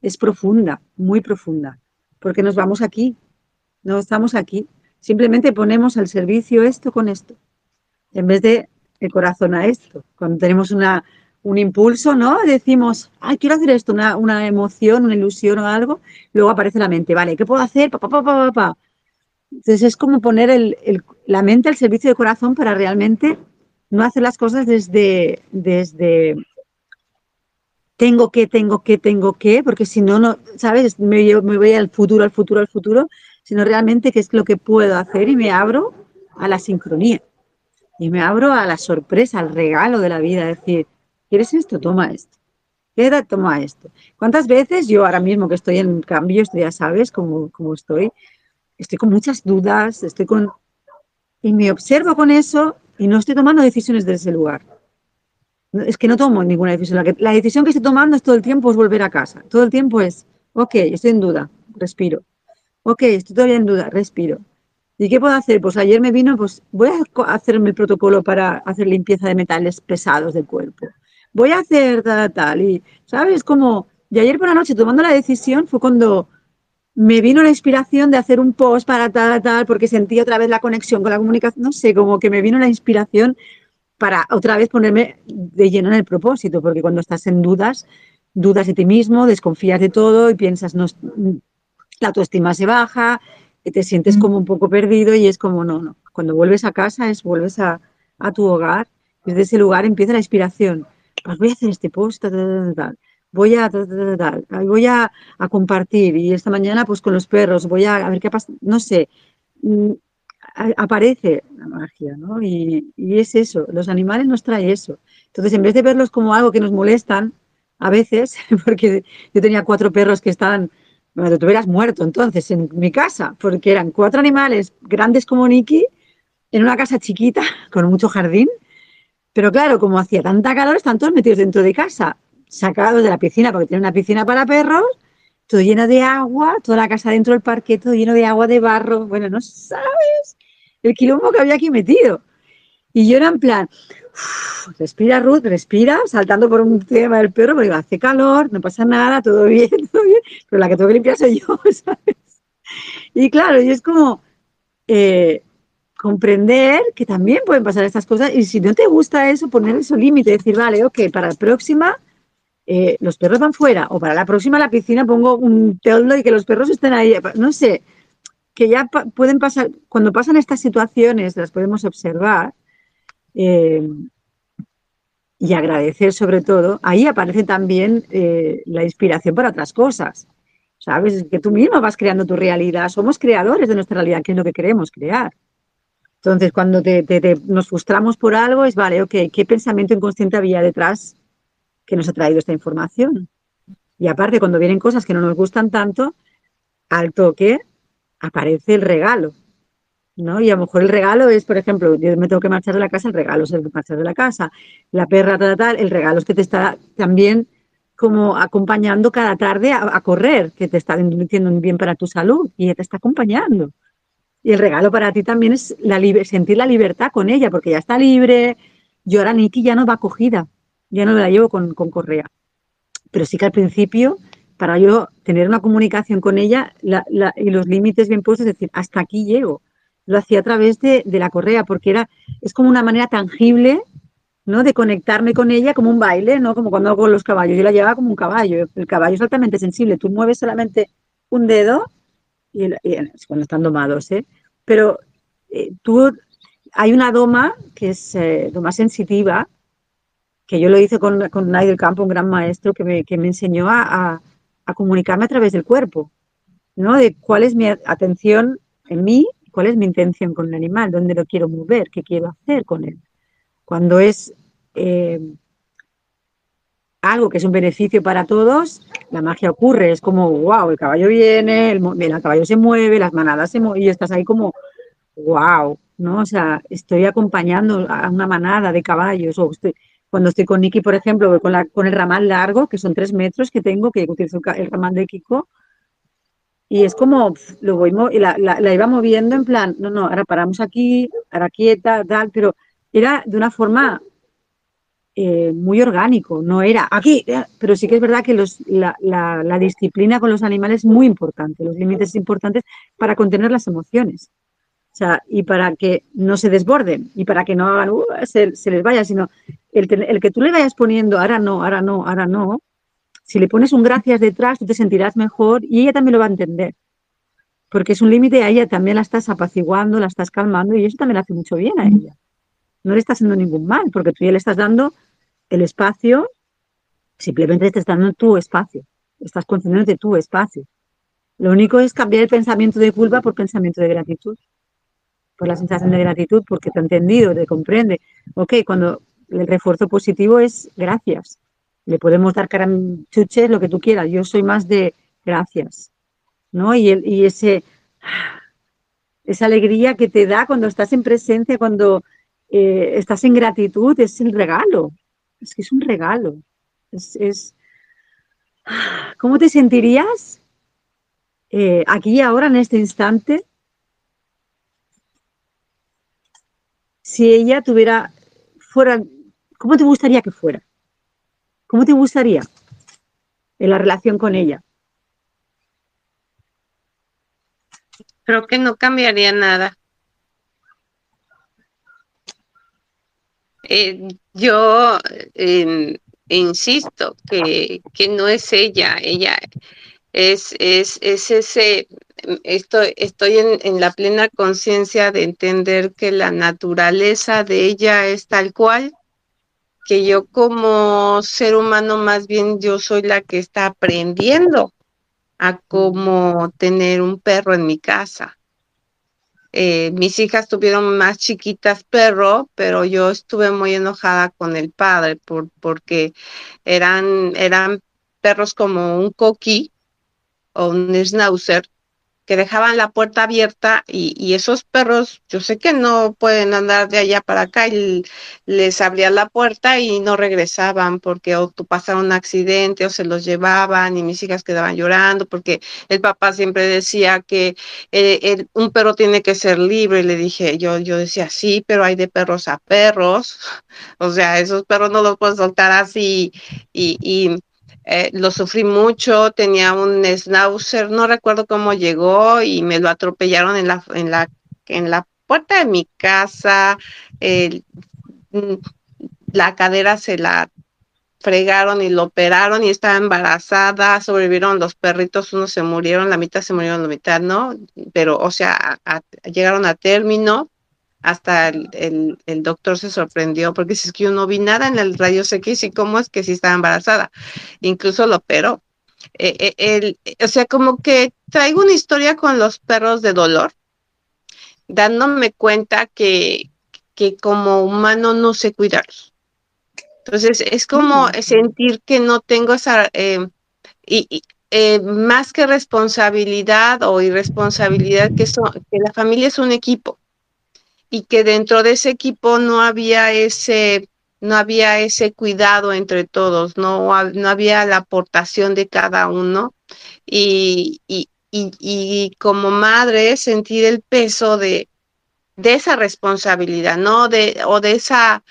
es profunda, muy profunda, porque nos vamos aquí, no estamos aquí, simplemente ponemos al servicio esto con esto, en vez de el corazón a esto. Cuando tenemos una, un impulso, ¿no? Decimos, ay, quiero hacer esto, una, una emoción, una ilusión o algo, luego aparece la mente, vale, ¿qué puedo hacer? Pa, pa, Entonces es como poner el, la mente al servicio del corazón para realmente no hacer las cosas desde, desde tengo que, tengo que, tengo que, porque si no, no, ¿sabes? Me, me voy al futuro, al futuro, al futuro, sino realmente qué es lo que puedo hacer y me abro a la sincronía. Y me abro a la sorpresa, al regalo de la vida, decir, ¿Quieres esto? Toma esto. Queda, toma esto. ¿Cuántas veces yo ahora mismo que estoy en cambio, esto ya sabes cómo, cómo estoy, estoy con muchas dudas, estoy con... Y me observo con eso y no estoy tomando decisiones desde ese lugar. es que no tomo ninguna decisión. La, decisión que estoy tomando es todo el tiempo es volver a casa. Todo el tiempo es, ok, estoy en duda, respiro. Ok, estoy todavía en duda, respiro. ¿Y qué puedo hacer? Pues ayer me vino, pues voy a hacerme el protocolo para hacer limpieza de metales pesados del cuerpo. Voy a hacer tal, tal. Y, ¿sabes? Como, y ayer por la noche tomando la decisión fue cuando me vino la inspiración de hacer un post para tal, tal, porque sentí otra vez la conexión con la comunicación. No sé, como que me vino la inspiración para otra vez ponerme de lleno en el propósito, porque cuando estás en dudas, dudas de ti mismo, desconfías de todo y piensas, no, la autoestima se baja, te sientes mm. como un poco perdido y es como, no, no, cuando vuelves a casa es vuelves a, tu hogar, desde ese lugar empieza la inspiración. Pues voy a hacer este post, voy a, voy a, a, compartir y esta mañana pues con los perros, voy a, a ver qué pasa, no sé, mm, aparece la magia, ¿no? Y, es eso, los animales nos traen eso. Entonces, en vez de verlos como algo que nos molestan, a veces, (laughs) porque yo tenía cuatro perros que estaban, bueno, te hubieras muerto entonces en mi casa, porque eran cuatro animales grandes como Nicky, en una casa chiquita, (laughs) con mucho jardín, pero claro, como hacía tanta calor, están todos metidos dentro de casa, sacados de la piscina, porque tiene una piscina para perros, todo lleno de agua, toda la casa dentro del parque, todo lleno de agua, de barro, bueno, no sabes el quilombo que había aquí metido. Y yo era en plan, respira Ruth, respira, saltando por un tema del perro, porque hace calor, no pasa nada, todo bien, (laughs) todo bien, pero la que tengo que limpiar soy yo. (laughs) Y claro, y es como eh, comprender que también pueden pasar estas cosas y si no te gusta eso, poner eso límite, decir, vale, ok, para la próxima eh, los perros van fuera o para la próxima la piscina pongo un teldo y que los perros estén ahí, no sé, que ya pueden pasar, cuando pasan estas situaciones, las podemos observar eh, y agradecer sobre todo, ahí aparece también eh, la inspiración para otras cosas. ¿Sabes? Que tú mismo vas creando tu realidad. Somos creadores de nuestra realidad, que es lo que queremos crear. Entonces, cuando nos frustramos por algo, es, vale, ok, ¿qué pensamiento inconsciente había detrás que nos ha traído esta información? Y aparte, cuando vienen cosas que no nos gustan tanto, al toque aparece el regalo, ¿no? Y a lo mejor el regalo es, por ejemplo, yo me tengo que marchar de la casa, el regalo es el marchar de la casa. La perra, tal, tal, el regalo es que te está también como acompañando cada tarde a, correr, que te está diciendo un bien para tu salud y te está acompañando. Y el regalo para ti también es la sentir la libertad con ella, porque ya está libre. Yo ahora Niki ya no va cogida, ya no la llevo con, con correa. Pero sí que al principio para yo tener una comunicación con ella y los límites bien puestos, es decir, hasta aquí llego. Lo hacía a través de, la correa, porque era, es como una manera tangible ¿no? de conectarme con ella como un baile, ¿no? como cuando hago los caballos. Yo la llevaba como un caballo. El caballo es altamente sensible. Tú mueves solamente un dedo, y, cuando están domados, ¿eh? pero eh, tú, hay una doma que es eh, doma sensitiva, que yo lo hice con, con del Campo, un gran maestro que me, que me enseñó a a comunicarme a través del cuerpo, ¿no? De cuál es mi atención en mí, cuál es mi intención con el animal, dónde lo quiero mover, qué quiero hacer con él. Cuando es eh, algo que es un beneficio para todos, la magia ocurre, es como, wow, el caballo viene, el, el caballo se mueve, las manadas se mueven y estás ahí como, wow, ¿no? O sea, estoy acompañando a una manada de caballos o estoy, cuando estoy con Nicky, por ejemplo, con, la, con el ramal largo, que son tres metros que tengo, que utilizo el ramal de Kiko, y es como, lo voy, y la, la, iba moviendo en plan, no, no, ahora paramos aquí, ahora quieta, tal, pero era de una forma eh, muy orgánico, no era aquí, eh, pero sí que es verdad que los, la, la, disciplina con los animales es muy importante, los límites importantes para contener las emociones. O sea, y para que no se desborden y para que no hagan, uh, se, se, les vaya, sino el, que tú le vayas poniendo ahora no, ahora no, ahora no, si le pones un gracias detrás, tú te sentirás mejor y ella también lo va a entender. Porque es un límite a ella, también la estás apaciguando, la estás calmando y eso también le hace mucho bien a ella. No le estás haciendo ningún mal, porque tú ya le estás dando el espacio, simplemente le estás dando tu espacio, estás concediéndote tu espacio. Lo único es cambiar el pensamiento de culpa por pensamiento de gratitud, por la sensación de gratitud, porque te ha entendido, te comprende. Ok, cuando el refuerzo positivo es gracias. Le podemos dar chuches, lo que tú quieras. Yo soy más de gracias. ¿No? Y, el, y ese, (sighs) esa alegría que te da cuando estás en presencia, cuando eh, estás en gratitud, es el regalo. es que es un regalo. Es, (sighs) ¿Cómo te sentirías eh, aquí y ahora, en este instante, si ella tuviera, fuera, ¿cómo te gustaría que fuera? ¿Cómo te gustaría en la relación con ella? Creo que no cambiaría nada. Eh, yo eh, insisto que, que, no es ella, ella es, es, es ese, estoy, estoy en, en la plena conciencia de entender que la naturaleza de ella es tal cual, que yo como ser humano más bien yo soy la que está aprendiendo a cómo tener un perro en mi casa. Eh, mis hijas tuvieron más chiquitas perro, pero yo estuve muy enojada con el padre por, porque eran, eran perros como un coqui o un schnauzer que dejaban la puerta abierta y, esos perros, yo sé que no pueden andar de allá para acá y les abrían la puerta y no regresaban porque o pasaron un accidente o se los llevaban y mis hijas quedaban llorando porque el papá siempre decía que eh, un perro tiene que ser libre. Le dije, yo, yo decía, sí, pero hay de perros a perros. (laughs) O sea, esos perros no los puedes soltar así y, y eh, lo sufrí mucho, tenía un schnauzer, no recuerdo cómo llegó y me lo atropellaron en la, en la, en la puerta de mi casa, mm, la cadera se la fregaron y lo operaron y estaba embarazada, sobrevivieron los perritos, unos se murieron, la mitad se murieron, la mitad no, pero o sea, llegaron a término hasta el, el, doctor se sorprendió porque si es que yo no vi nada en el radio X y cómo es que sí estaba embarazada. Incluso lo operó. Eh, eh, o sea, como que traigo una historia con los perros de dolor, dándome cuenta que, que como humano no sé cuidarlos. Entonces, es como mm. sentir que no tengo esa... Eh, y, más que responsabilidad o irresponsabilidad, que, que la familia es un equipo y que dentro de ese equipo no había ese no había ese cuidado entre todos, no, no había la aportación de cada uno y, y, y, como madre sentir el peso de, de esa responsabilidad, ¿no? De, o de esa,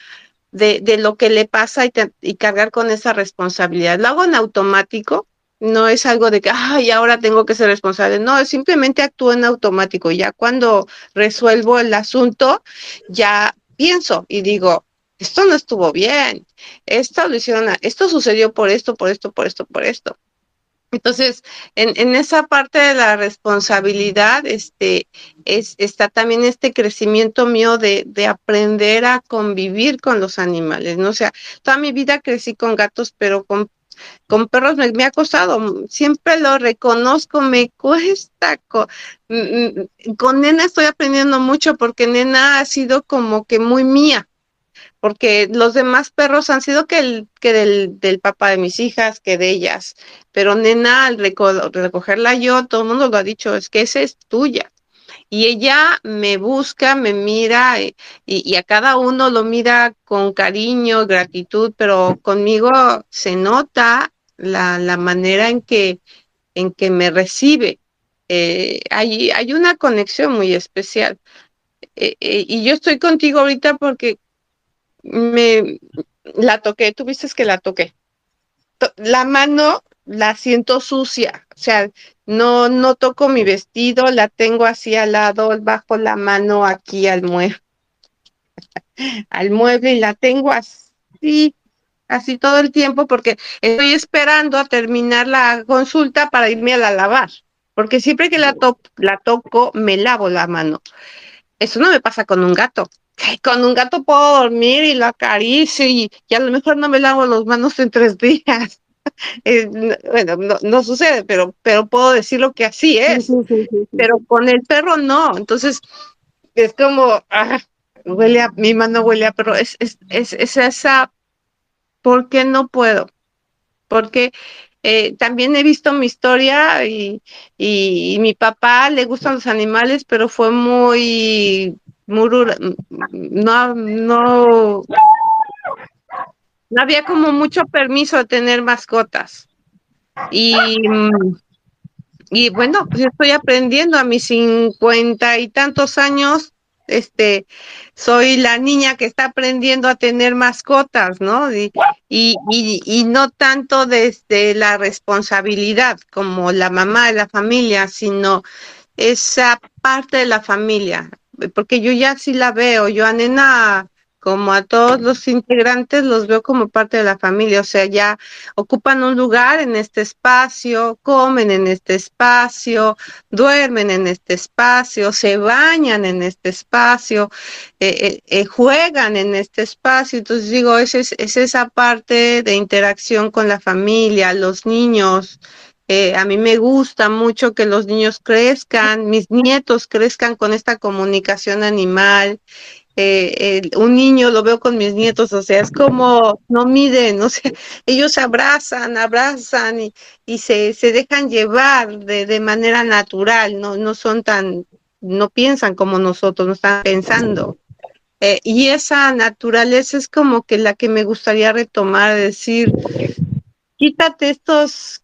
de, de lo que le pasa y, y cargar con esa responsabilidad. Lo hago en automático, no es algo de que, ahora tengo que ser responsable. No, simplemente actúo en automático. Ya cuando resuelvo el asunto, ya pienso y digo, esto no estuvo bien. Esto lo hicieron, esto sucedió por esto, por esto, por esto, por esto. Entonces, en, en, esa parte de la responsabilidad, este, es, está también este crecimiento mío de, de, aprender a convivir con los animales, ¿no? O sea, toda mi vida crecí con gatos, pero con con perros me, ha costado, siempre lo reconozco, me cuesta. Con, nena estoy aprendiendo mucho porque nena ha sido como que muy mía, porque los demás perros han sido que, el, que del, del papá de mis hijas, que de ellas, pero nena al recogerla yo, todo el mundo lo ha dicho, es que esa es tuya y ella me busca, me mira eh, y, a cada uno lo mira con cariño, gratitud, pero conmigo se nota la, la manera en que, en que me recibe. Eh, hay, hay una conexión muy especial. Eh, y yo estoy contigo ahorita porque me la toqué, tú viste que la toqué. La mano la siento sucia, o sea, no, no toco mi vestido, la tengo así al lado, bajo la mano aquí al mueble, (laughs) al mueble y la tengo así, así todo el tiempo porque estoy esperando a terminar la consulta para irme a la lavar, porque siempre que la, la toco me lavo la mano. Eso no me pasa con un gato. Con un gato puedo dormir y lo acaricio y, y a lo mejor no me lavo las manos en tres días. (laughs) Eh, bueno, no, sucede, pero, pero puedo decirlo que así es. pero con el perro no. Entonces, es como, ah, huele a, mi mano huele a perro. Es, es, es, es esa, ¿por qué no puedo? Porque eh, también he visto mi historia y, y, mi papá le gustan los animales, pero fue muy, muy no, no no había como mucho permiso de tener mascotas. Y, y bueno, pues estoy aprendiendo a mis cincuenta y tantos años, este, soy la niña que está aprendiendo a tener mascotas, ¿no? Y, y, y, no tanto desde la responsabilidad como la mamá de la familia, sino esa parte de la familia, porque yo ya sí la veo, yo a Nena como a todos los integrantes los veo como parte de la familia, o sea, ya ocupan un lugar en este espacio, comen en este espacio, duermen en este espacio, se bañan en este espacio, eh, eh, eh, juegan en este espacio, entonces digo, es, es, esa parte de interacción con la familia, los niños. a mí me gusta mucho que los niños crezcan, mis nietos crezcan con esta comunicación animal eh, un niño, lo veo con mis nietos, o sea, es como, no miden, (laughs) o sea, ellos abrazan, abrazan y, se, dejan llevar de, manera natural, no, no son tan, no piensan como nosotros, no están pensando. Eh, y esa naturaleza es como que la que me gustaría retomar, decir, quítate estos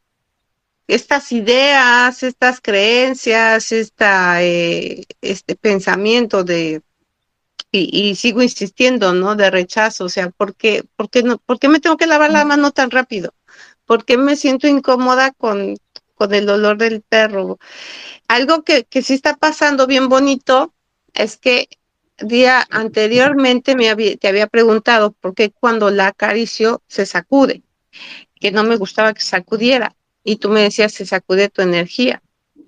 estas ideas, estas creencias, eh, este pensamiento de y, sigo insistiendo, ¿no? De rechazo, o sea, ¿por qué, por qué, no, ¿por qué me tengo que lavar la mano tan rápido? ¿Por qué me siento incómoda con, con el olor del perro? Algo que, que sí está pasando bien bonito es que día anteriormente me había, te había preguntado por qué cuando la acaricio se sacude, que no me gustaba que sacudiera. Y tú me decías, se sacude tu energía.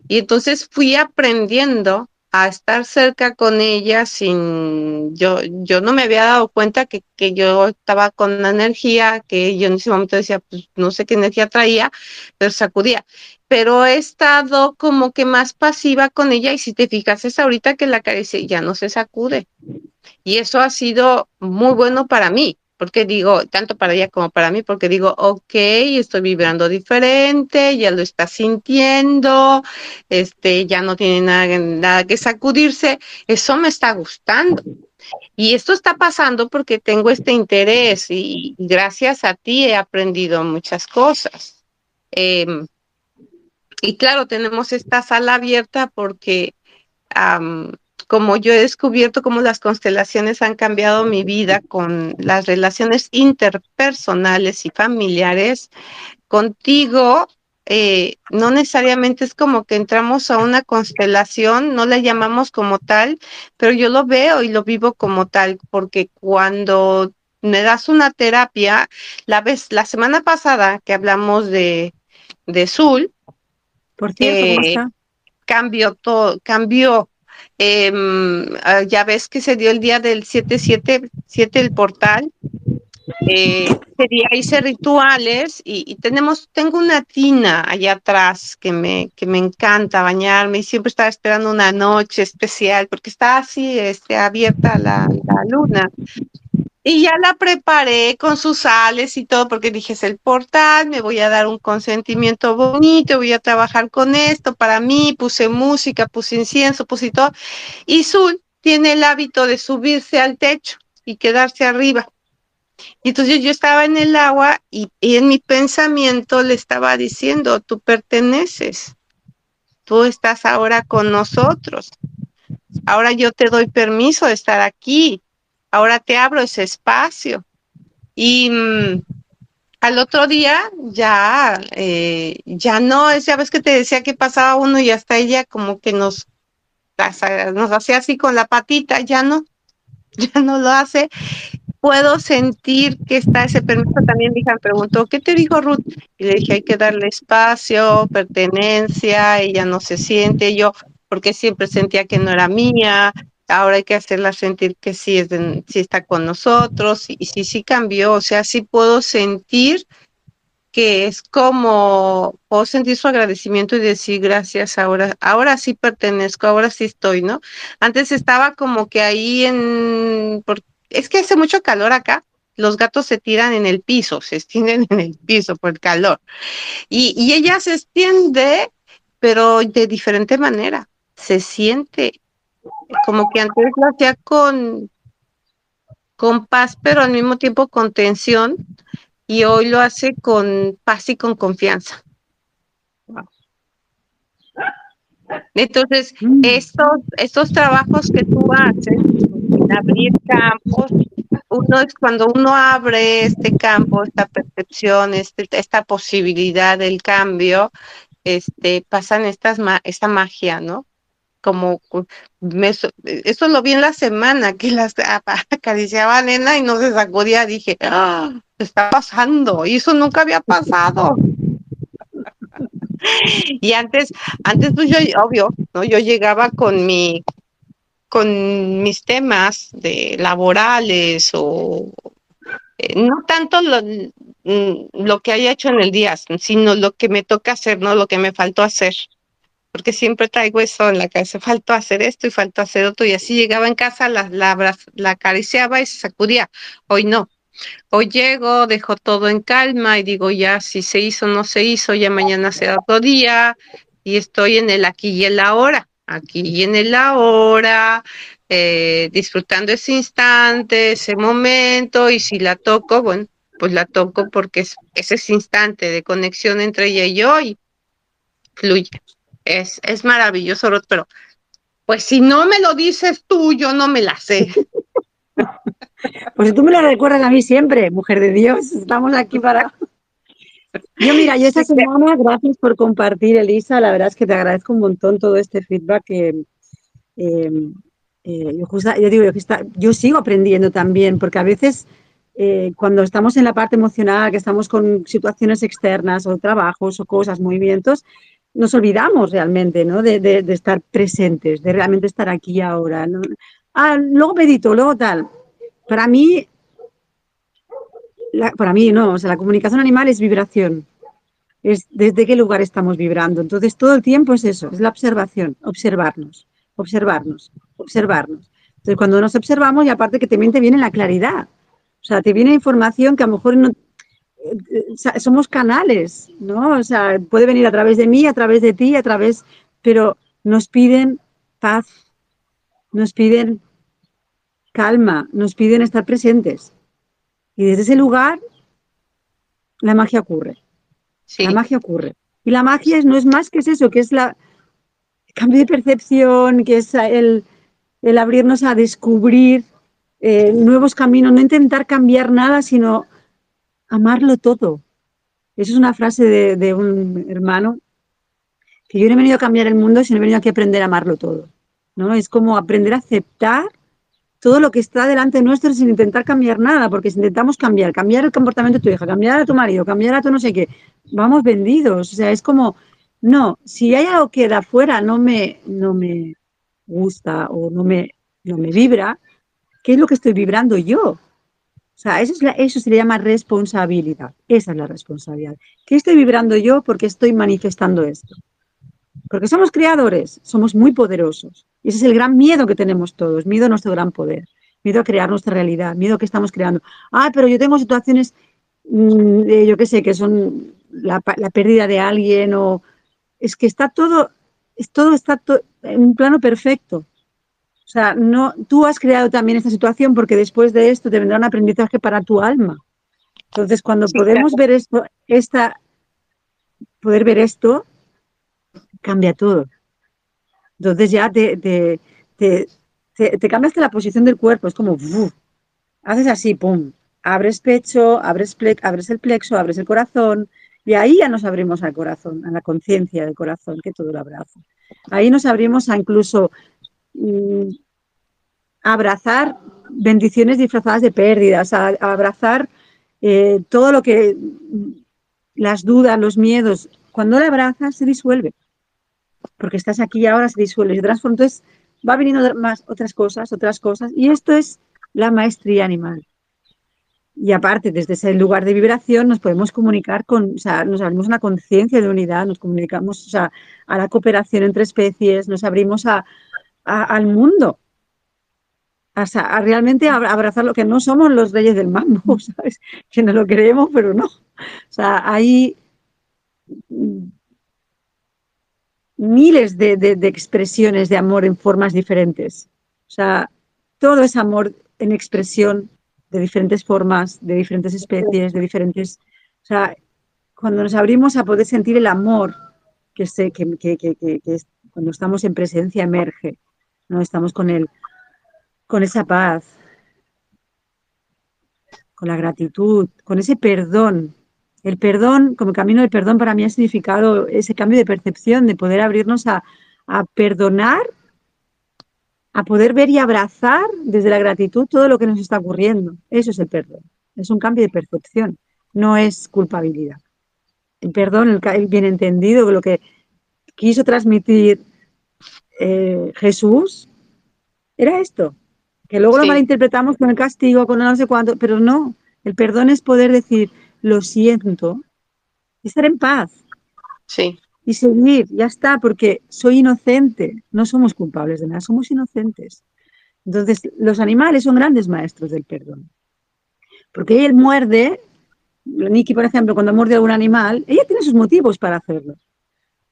Y entonces fui aprendiendo a estar cerca con ella sin, yo, yo no me había dado cuenta que, que yo estaba con una energía que yo en ese momento decía, pues no sé qué energía traía, pero sacudía. Pero he estado como que más pasiva con ella y si te fijas es ahorita que la carece ya no se sacude. Y eso ha sido muy bueno para mí, porque digo, tanto para ella como para mí, porque digo, ok, estoy vibrando diferente, ya lo está sintiendo, este, ya no tiene nada, nada que sacudirse, eso me está gustando. Y esto está pasando porque tengo este interés y gracias a ti he aprendido muchas cosas. Em, y claro, tenemos esta sala abierta porque como yo he descubierto cómo las constelaciones han cambiado mi vida con las relaciones interpersonales y familiares, contigo eh, no necesariamente es como que entramos a una constelación, no la llamamos como tal, pero yo lo veo y lo vivo como tal, porque cuando me das una terapia, la vez, la semana pasada que hablamos de, de Zul, por cierto, ¿cómo eh, cambió todo, cambió eh, ya ves que se dio el día del 777, 7 el portal. Eh, ese día hice rituales y, y, tenemos, tengo una tina allá atrás que me, que me encanta bañarme y siempre estaba esperando una noche especial porque está así este, abierta la, la luna. Y ya la preparé con sus sales y todo, porque dije, es el portal, me voy a dar un consentimiento bonito, voy a trabajar con esto para mí, puse música, puse incienso, puse todo. Y Zul tiene el hábito de subirse al techo y quedarse arriba. Y entonces yo estaba en el agua y, y en mi pensamiento le estaba diciendo, tú perteneces, tú estás ahora con nosotros. Ahora yo te doy permiso de estar aquí, ahora te abro ese espacio. Y mm, al otro día ya, eh, ya no, esa vez que te decía que pasaba uno y hasta ella como que nos, nos hacía así con la patita, ya no, (laughs) ya no lo hace. Puedo sentir que está ese permiso. También dije, me preguntó, ¿qué te dijo Ruth? Y le dije, hay que darle espacio, pertenencia, ella no se siente. Yo, porque siempre sentía que no era mía, ahora hay que hacerla sentir que sí, es sí está con nosotros y, sí, sí cambió, o sea, sí puedo sentir que es como, puedo sentir su agradecimiento y decir gracias, ahora, ahora sí pertenezco, ahora sí estoy, ¿no? Antes estaba como que ahí en, es que hace mucho calor acá, los gatos se tiran en el piso, se extienden en el piso por el calor. Y, y ella se extiende, pero de diferente manera. Se siente como que antes lo hacía con, con paz, pero al mismo tiempo con tensión, y hoy lo hace con paz y con confianza. Entonces, mm. estos, estos trabajos que tú haces, abrir campos, uno es cuando uno abre este campo, esta percepción, este, esta posibilidad del cambio, este, pasan estas esta magia, ¿no? Como me, eso lo vi en la semana que las (laughs) acariciaba a nena y no se sacudía, dije, ¡Ah! está pasando, y eso nunca había pasado. (laughs) y antes, antes pues yo, obvio, ¿no? Yo llegaba con mi, con mis temas de laborales o eh, no tanto lo, mm, lo, que haya hecho en el día, sino lo que me toca hacer, no lo que me faltó hacer. Porque siempre traigo eso en la cabeza, faltó hacer esto y faltó hacer otro, y así llegaba en casa, la, la, la acariciaba y se sacudía. Hoy no, Hoy llego, dejo todo en calma y digo ya si se hizo o no se hizo, ya mañana será otro día y estoy en el aquí y el ahora, aquí y en el ahora, eh, disfrutando ese instante, ese momento y si la toco, bueno, pues la toco porque es, ese instante de conexión entre ella y yo y fluye. Es, es maravilloso, pero pues si no me lo dices tú, yo no me la sé. (laughs) Pues tú me lo recuerdas a mí siempre, mujer de Dios, estamos aquí para... Yo mira, yo esta semana, gracias por compartir, Elisa, la verdad es que te agradezco un montón todo este feedback que... Eh, eh, yo, digo, yo, sigo aprendiendo también, porque a veces eh, cuando estamos en la parte emocional, que estamos con situaciones externas o trabajos o cosas, movimientos, nos olvidamos realmente ¿no? de, de, estar presentes, de realmente estar aquí ahora. Ah, luego medito, luego tal. Para mí, para mí no, o sea, la comunicación animal es vibración. Es desde qué lugar estamos vibrando. Entonces, todo el tiempo es eso, es la observación, observarnos, observarnos, observarnos. Entonces, cuando nos observamos, y aparte que te viene la claridad. O sea, te viene información que a lo mejor no, somos canales, ¿no? O sea, puede venir a través de mí, a través de ti, a través, pero nos piden paz, nos piden calma, nos piden estar presentes. Y desde ese lugar la magia ocurre. La magia ocurre. Y la magia no es más que es eso, que es la cambio de percepción, que es el, abrirnos a descubrir eh, nuevos caminos, no intentar cambiar nada, sino amarlo todo. Eso es una frase de, de, un hermano, que yo no he venido a cambiar el mundo, sino he venido aquí a aprender a amarlo todo. ¿no? Es como aprender a aceptar todo lo que está delante nuestro sin intentar cambiar nada, porque si intentamos cambiar, cambiar el comportamiento de tu hija, cambiar a tu marido, cambiar a tu no sé qué, vamos vendidos. O sea, es como, no, si hay algo que de afuera no me, no me gusta o no me, no me vibra, ¿qué es lo que estoy vibrando yo? O sea, eso, es eso se le llama responsabilidad. Esa es la responsabilidad. ¿Qué estoy vibrando yo porque estoy manifestando esto? Porque somos creadores, somos muy poderosos. Y ese es el gran miedo que tenemos todos, miedo a nuestro gran poder, miedo a crear nuestra realidad, miedo a que estamos creando. Ah, pero yo tengo situaciones, mm, yo qué sé, que son la, pérdida de alguien o... Es que está todo, es, todo está en un plano perfecto. O sea, no, tú has creado también esta situación porque después de esto te vendrá un aprendizaje para tu alma. Entonces, cuando podemos ver esto, esta, poder ver esto, cambia todo. Entonces ya te, te, te, te, cambias la posición del cuerpo, es como, haces así, pum, abres pecho, abres, abres el plexo, abres el corazón, y ahí ya nos abrimos al corazón, a la conciencia del corazón que todo lo abraza. Ahí nos abrimos a incluso mm, abrazar bendiciones disfrazadas de pérdidas, a, abrazar eh, todo lo que, las dudas, los miedos, cuando la abrazas se disuelve porque estás aquí y ahora se disuelve, se transforma. Entonces va viniendo más otras cosas, otras cosas, y esto es la maestría animal. Y aparte, desde ese lugar de vibración nos podemos comunicar con, o sea, nos abrimos una conciencia de unidad, nos comunicamos a la cooperación entre especies, nos abrimos a, al mundo, a, realmente abrazar lo que no somos los reyes del mambo, (laughs) ¿sabes? Que no lo creemos, pero no. O sea, hay miles de, expresiones de amor en formas diferentes. O sea, todo es amor en expresión de diferentes formas, de diferentes especies, de diferentes... O sea, cuando nos abrimos a poder sentir el amor que, sé, que, que, que, cuando estamos en presencia emerge, ¿no? Estamos con él, con esa paz, con la gratitud, con ese perdón. El perdón, como camino del perdón, para mí ha significado ese cambio de percepción, de poder abrirnos a, a perdonar, a poder ver y abrazar desde la gratitud todo lo que nos está ocurriendo. Eso es el perdón. Es un cambio de percepción, no es culpabilidad. El perdón, el, bien entendido, lo que quiso transmitir eh, Jesús, era esto, que luego lo malinterpretamos con el castigo, con no sé cuánto, pero no, el perdón es poder decir, lo siento, y estar en paz. Sí. Y seguir, ya está, porque soy inocente, no somos culpables de nada, somos inocentes. Entonces, los animales son grandes maestros del perdón. Porque él muerde, Nikki, por ejemplo, cuando muerde a algún animal, ella tiene sus motivos para hacerlo.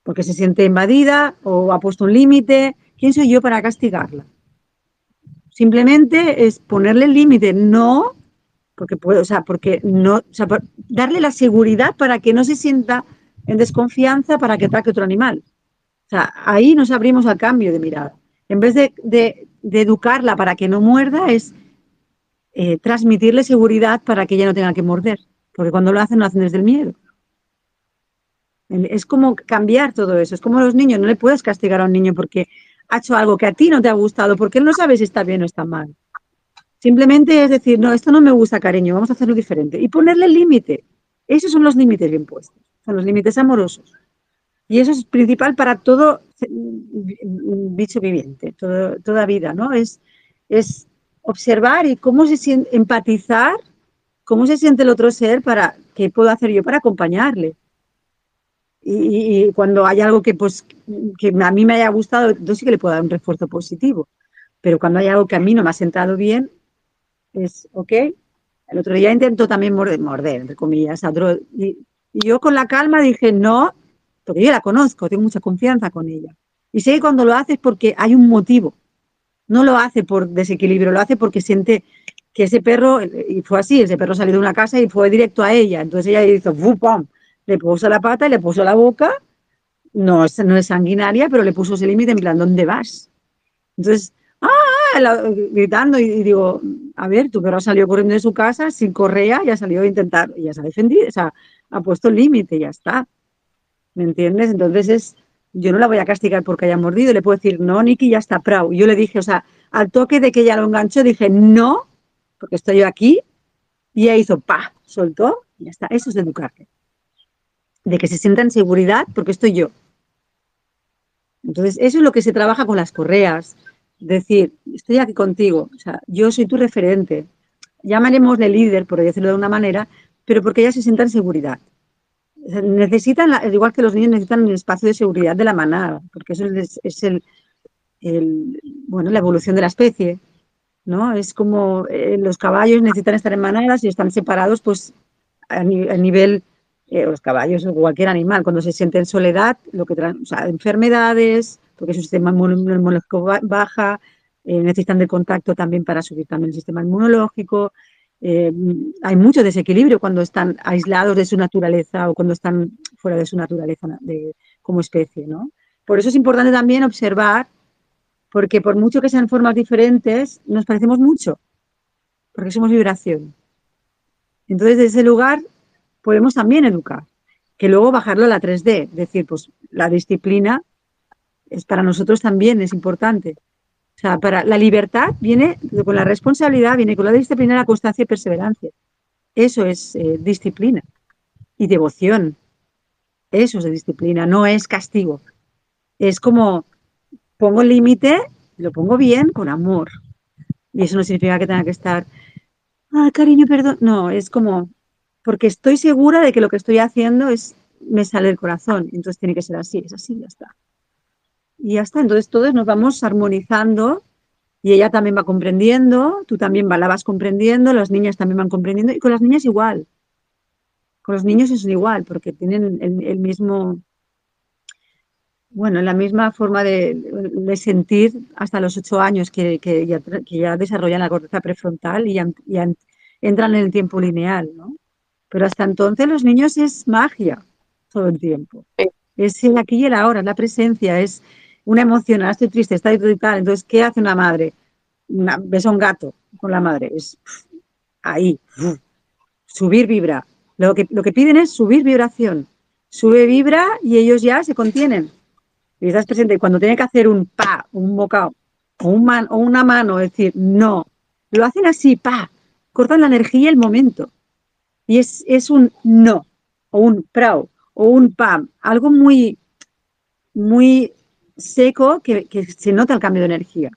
Porque se siente invadida o ha puesto un límite. ¿Quién soy yo para castigarla? Simplemente es ponerle el límite, no, porque puede, o sea, porque no, darle la seguridad para que no se sienta en desconfianza para que ataque otro animal. O sea, ahí nos abrimos al cambio de mirada. En vez de, de, educarla para que no muerda, es eh, transmitirle seguridad para que ella no tenga que morder. Porque cuando lo hacen, lo hacen desde el miedo. Es como cambiar todo eso. Es como los niños. No le puedes castigar a un niño porque ha hecho algo que a ti no te ha gustado, porque él no sabe si está bien o está mal. Simplemente es decir, no, esto no me gusta, cariño, vamos a hacerlo diferente. Y ponerle límite. Esos son los límites bien puestos, son los límites amorosos. Y eso es principal para todo bicho viviente, toda vida, ¿no? Es, es observar y cómo se siente, empatizar, cómo se siente el otro ser para qué puedo hacer yo para acompañarle. Y, cuando hay algo que, pues, que a mí me haya gustado, entonces sí que le puedo dar un refuerzo positivo. Pero cuando hay algo que a mí no me ha sentado bien, es, ok. El otro día intentó también morder, morder entre comillas, y, y, yo con la calma dije, no, porque yo la conozco, tengo mucha confianza con ella. Y sé que cuando lo hace es porque hay un motivo. No lo hace por desequilibrio, lo hace porque siente que ese perro, y fue así, ese perro salió de una casa y fue directo a ella. Entonces ella hizo, ¡pum! Le puso la pata y le puso la boca. No, no es sanguinaria, pero le puso ese límite en plan, ¿dónde vas? Entonces, ¡ah! gritando y, digo, a ver, tu perro salió corriendo de su casa sin correa y ha salido a intentar, y ya se ha defendido, o sea, ha puesto límite, ya está. ¿Me entiendes? Entonces es, yo no la voy a castigar porque haya mordido, le puedo decir, no, Niki, ya está prau. Yo le dije, o sea, al toque de que ella lo enganchó, dije, no, porque estoy yo aquí, y ella hizo, pa, soltó, y ya está. Eso es educarte de que se sienta en seguridad porque estoy yo. Entonces, eso es lo que se trabaja con las correas. Decir, estoy aquí contigo, o sea, yo soy tu referente. Llamaremosle líder, por decirlo de una manera, pero porque ella se sienta en seguridad. Necesitan, igual que los niños necesitan el espacio de seguridad de la manada, porque eso es, el, bueno, la evolución de la especie, ¿no? Es como eh, los caballos necesitan estar en manadas y están separados, pues, a nivel eh, los caballos o cualquier animal, cuando se siente en soledad, lo que o enfermedades, porque su sistema inmunológico baja, eh, necesitan de contacto también para subir también el sistema inmunológico. Eh, hay mucho desequilibrio cuando están aislados de su naturaleza o cuando están fuera de su naturaleza de, como especie, ¿no? Por eso es importante también observar, porque por mucho que sean formas diferentes, nos parecemos mucho, porque somos vibración. Entonces, desde ese lugar, podemos también educar, que luego bajarlo a la 3D, decir, pues la disciplina es para nosotros también es importante. O sea, para la libertad viene con la responsabilidad, viene con la disciplina, la constancia y perseverancia. Eso es eh, disciplina y devoción. Eso es disciplina, no es castigo. Es como pongo el límite, lo pongo bien, con amor. Y eso no significa que tenga que estar, ah, cariño, perdón. No, es como porque estoy segura de que lo que estoy haciendo es me sale del corazón, entonces tiene que ser así, es así, ya está. Y ya está, entonces todos nos vamos armonizando y ella también va comprendiendo, tú también la vas comprendiendo, las niñas también van comprendiendo y con las niñas igual. Con los niños es igual, porque tienen el, mismo, bueno, la misma forma de, sentir hasta los ocho años que, ya, desarrollan la corteza prefrontal y, entran en el tiempo lineal, ¿no? Pero hasta entonces los niños es magia todo el tiempo. Es el aquí y el ahora, es la presencia, es una emoción, ahora estoy triste, está tal. Entonces, ¿qué hace una madre? Una, ves a un gato con la madre, es ahí, subir vibra. Lo que, lo que piden es subir vibración. Sube vibra y ellos ya se contienen. Y estás presente. Cuando tiene que hacer un pa, un bocado, o, un man, o una mano, es decir, no. Lo hacen así, pa. Cortan la energía y el momento. Y es, es un no, o un prau, o un pam. Algo muy, muy seco que, que se nota el cambio de energía,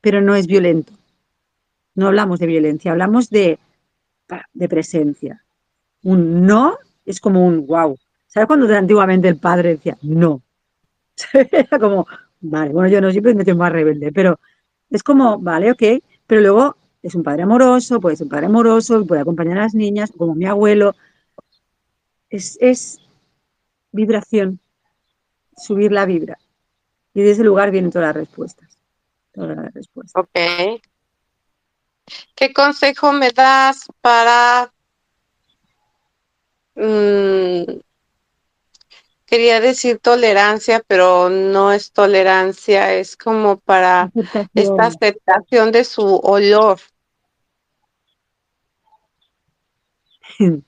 pero no es violento. No hablamos de violencia, hablamos de, de presencia. Un no es como un wow. ¿Sabes cuando antiguamente el padre decía no? (laughs) Era como, vale, bueno, yo no siempre me tengo más rebelde, pero es como, vale, ok, pero luego es un padre amoroso, puede ser un padre amoroso, puede acompañar a las niñas, como mi abuelo. Es, es vibración, subir la vibra. Y de ese lugar vienen todas las respuestas. Todas las respuestas. Ok. ¿Qué consejo me das para... Mmm, quería decir tolerancia, pero no es tolerancia, es como para Aceptación. (laughs) esta aceptación de su olor. (laughs)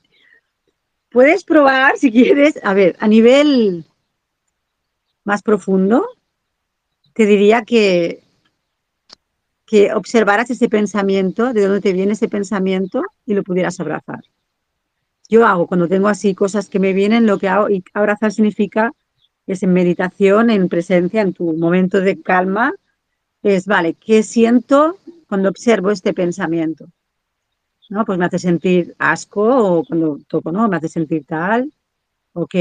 Puedes probar si quieres, a ver, a nivel más profundo, te diría que, que observaras ese pensamiento, de dónde te viene ese pensamiento y lo pudieras abrazar. Yo hago, cuando tengo así cosas que me vienen, lo que hago, y abrazar significa, es en meditación, en presencia, en tu momento de calma, es, vale, ¿qué siento cuando observo este pensamiento? ¿No? Pues me hace sentir asco o cuando toco, ¿no? Me hace sentir tal, ok,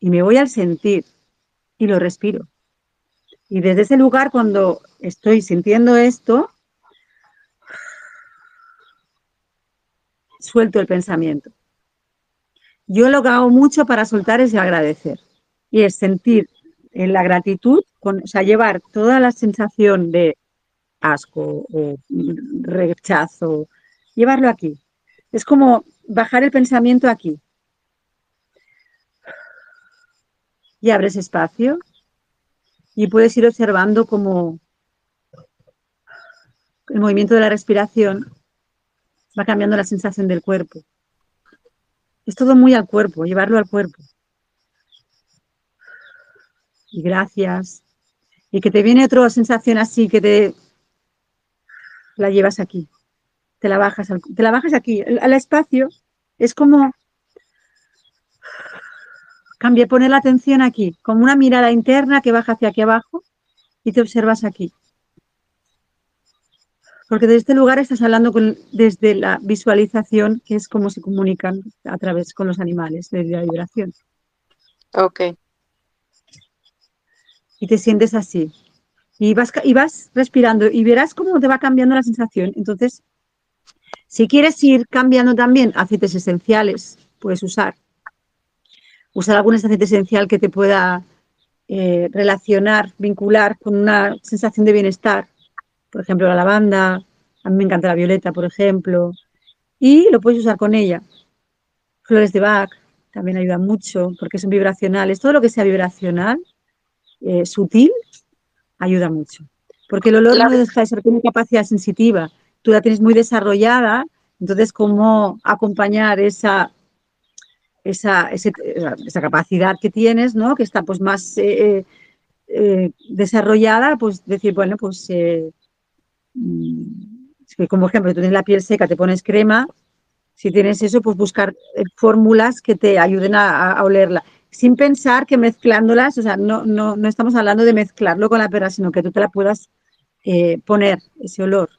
y me voy al sentir y lo respiro. Y desde ese lugar, cuando estoy sintiendo esto, suelto el pensamiento. Yo lo que hago mucho para soltar es agradecer. Y es sentir en la gratitud, con, o sea, llevar toda la sensación de asco o rechazo, llevarlo aquí. Es como bajar el pensamiento aquí. Y abres espacio y puedes ir observando como el movimiento de la respiración va cambiando la sensación del cuerpo. Es todo muy al cuerpo, llevarlo al cuerpo. Y gracias. Y que te viene otra sensación así, que te la llevas aquí. Te la bajas, te la bajas aquí. Al espacio es como cambia, poner la atención aquí, como una mirada interna que baja hacia aquí abajo y te observas aquí. Porque desde este lugar estás hablando con, desde la visualización, que es como se comunican a través con los animales, desde la vibración. Ok. Y te sientes así. Y vas, y vas respirando y verás cómo te va cambiando la sensación. Entonces, si quieres ir cambiando también aceites esenciales, puedes usar. Usar algún aceite esencial que te pueda eh, relacionar, vincular con una sensación de bienestar por ejemplo, la lavanda, a mí me encanta la violeta, por ejemplo, y lo puedes usar con ella. Flores de Bach también ayudan mucho porque son vibracionales. Todo lo que sea vibracional, eh, sutil, ayuda mucho. Porque el olor La- no deja de ser una capacidad sensitiva. Tú la tienes muy desarrollada, entonces, ¿cómo acompañar esa, esa, esa capacidad que tienes, ¿no? que está pues más eh, eh, eh, desarrollada? Pues decir, bueno, pues eh, Mm, como ejemplo, tú tienes la piel seca, te pones crema, si tienes eso, pues buscar fórmulas que te ayuden a, a olerla, sin pensar que mezclándolas, o sea, no, no, no estamos hablando de mezclarlo con la perra, sino que tú te la puedas poner ese olor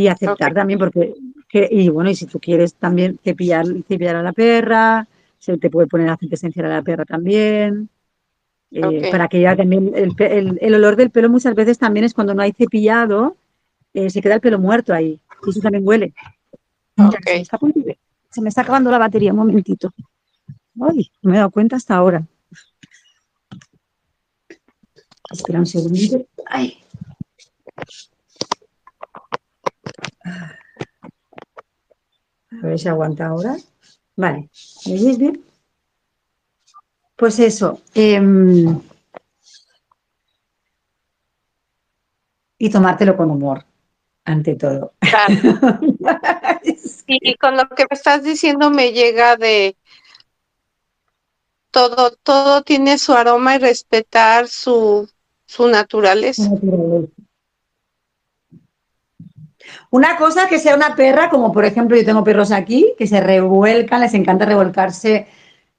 y aceptar también, porque, que- y bueno, y si tú quieres también cepillar, cepillar a la perra, se te puede poner aceite esencial a la perra también. eh. Para que ya también el, pe- el- el olor del pelo muchas veces también es cuando no hay cepillado, eh, se queda el pelo muerto ahí. Y eso también huele. Se me está acabando la batería, un momentito. Ay, no me he dado cuenta hasta ahora. Espera un segundito. Ay. Ver si aguanta ahora. Vale, ¿me veis bien? Pues eso. Em, y tomártelo con humor, ante todo. Claro. (laughs) y con lo que me estás diciendo me llega de todo, todo tiene su aroma y respetar su, su naturaleza. Una cosa que sea una perra, como por ejemplo yo tengo perros aquí, que se revuelcan, les encanta revolcarse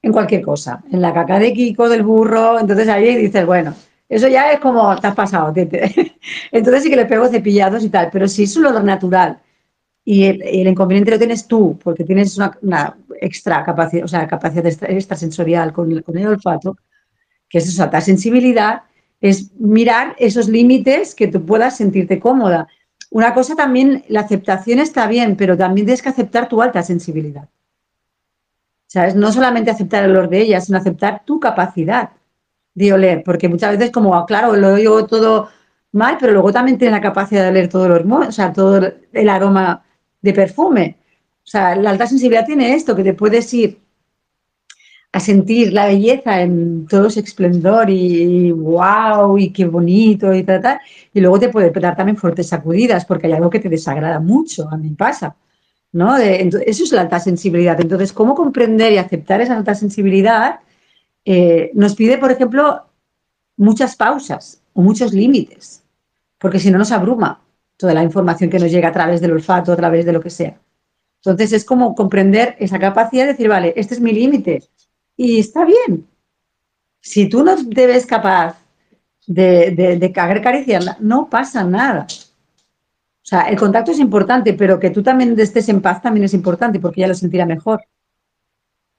en cualquier cosa, en la caca de Kiko, del burro, entonces ahí dices, bueno, eso ya es como, te has pasado, (laughs) entonces sí que le pego cepillados y tal, pero si es un olor natural y el, inconveniente lo tienes tú, porque tienes una, extra capacidad, o sea, capacidad extrasensorial con, con el olfato, que es esa sensibilidad, es mirar esos límites que tú puedas sentirte cómoda. Una cosa también, la aceptación está bien, pero también tienes que aceptar tu alta sensibilidad. ¿Sabes? No solamente aceptar el olor de ella, sino aceptar tu capacidad de oler, porque muchas veces como, ah, claro, lo oigo todo mal, pero luego también tiene la capacidad de oler todo el hormón, o sea, todo el aroma de perfume. O sea, la alta sensibilidad tiene esto, que te puedes ir a sentir la belleza en todo su esplendor y, wow, y qué bonito y tal, tal, y luego te puede dar también fuertes sacudidas porque hay algo que te desagrada mucho, a mí pasa, ¿no? eso es la alta sensibilidad. Entonces, ¿cómo comprender y aceptar esa alta sensibilidad? Eh, nos pide, por ejemplo, muchas pausas o muchos límites, porque si no nos abruma toda la información que nos llega a través del olfato, a través de lo que sea. Entonces, es como comprender esa capacidad de decir, vale, este es mi límite, y está bien. Si tú no te ves capaz de, de, de acariciarla, no pasa nada. O sea, el contacto es importante, pero que tú también estés en paz también es importante porque ella lo sentirá mejor.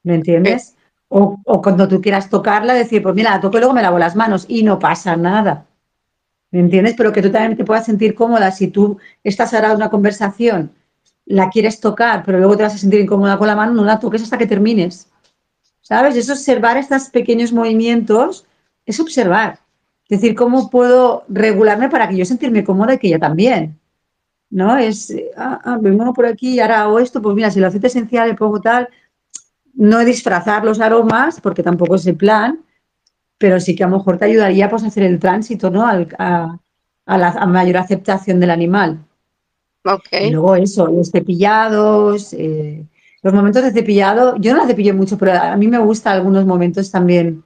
¿Me entiendes? O, o, cuando tú quieras tocarla, decir, pues mira, la toco y luego me lavo las manos y no pasa nada. ¿Me entiendes? Pero que tú también te puedas sentir cómoda si tú estás ahora en una conversación, la quieres tocar, pero luego te vas a sentir incómoda con la mano, no la toques hasta que termines. ¿Sabes? Es observar estos pequeños movimientos, es observar. Es decir, cómo puedo regularme para que yo sentirme cómoda y que ella también. ¿No? Es, ah, ah, me muevo por aquí, ahora hago esto, pues mira, si el aceite esencial le pongo tal, no disfrazar los aromas, porque tampoco es el plan, pero sí que a lo mejor te ayudaría pues, a hacer el tránsito, ¿no? a, la mayor aceptación del animal. Okay. Y luego eso, los cepillados, eh, los momentos de cepillado, yo no la cepillo mucho, pero a mí me gusta algunos momentos también.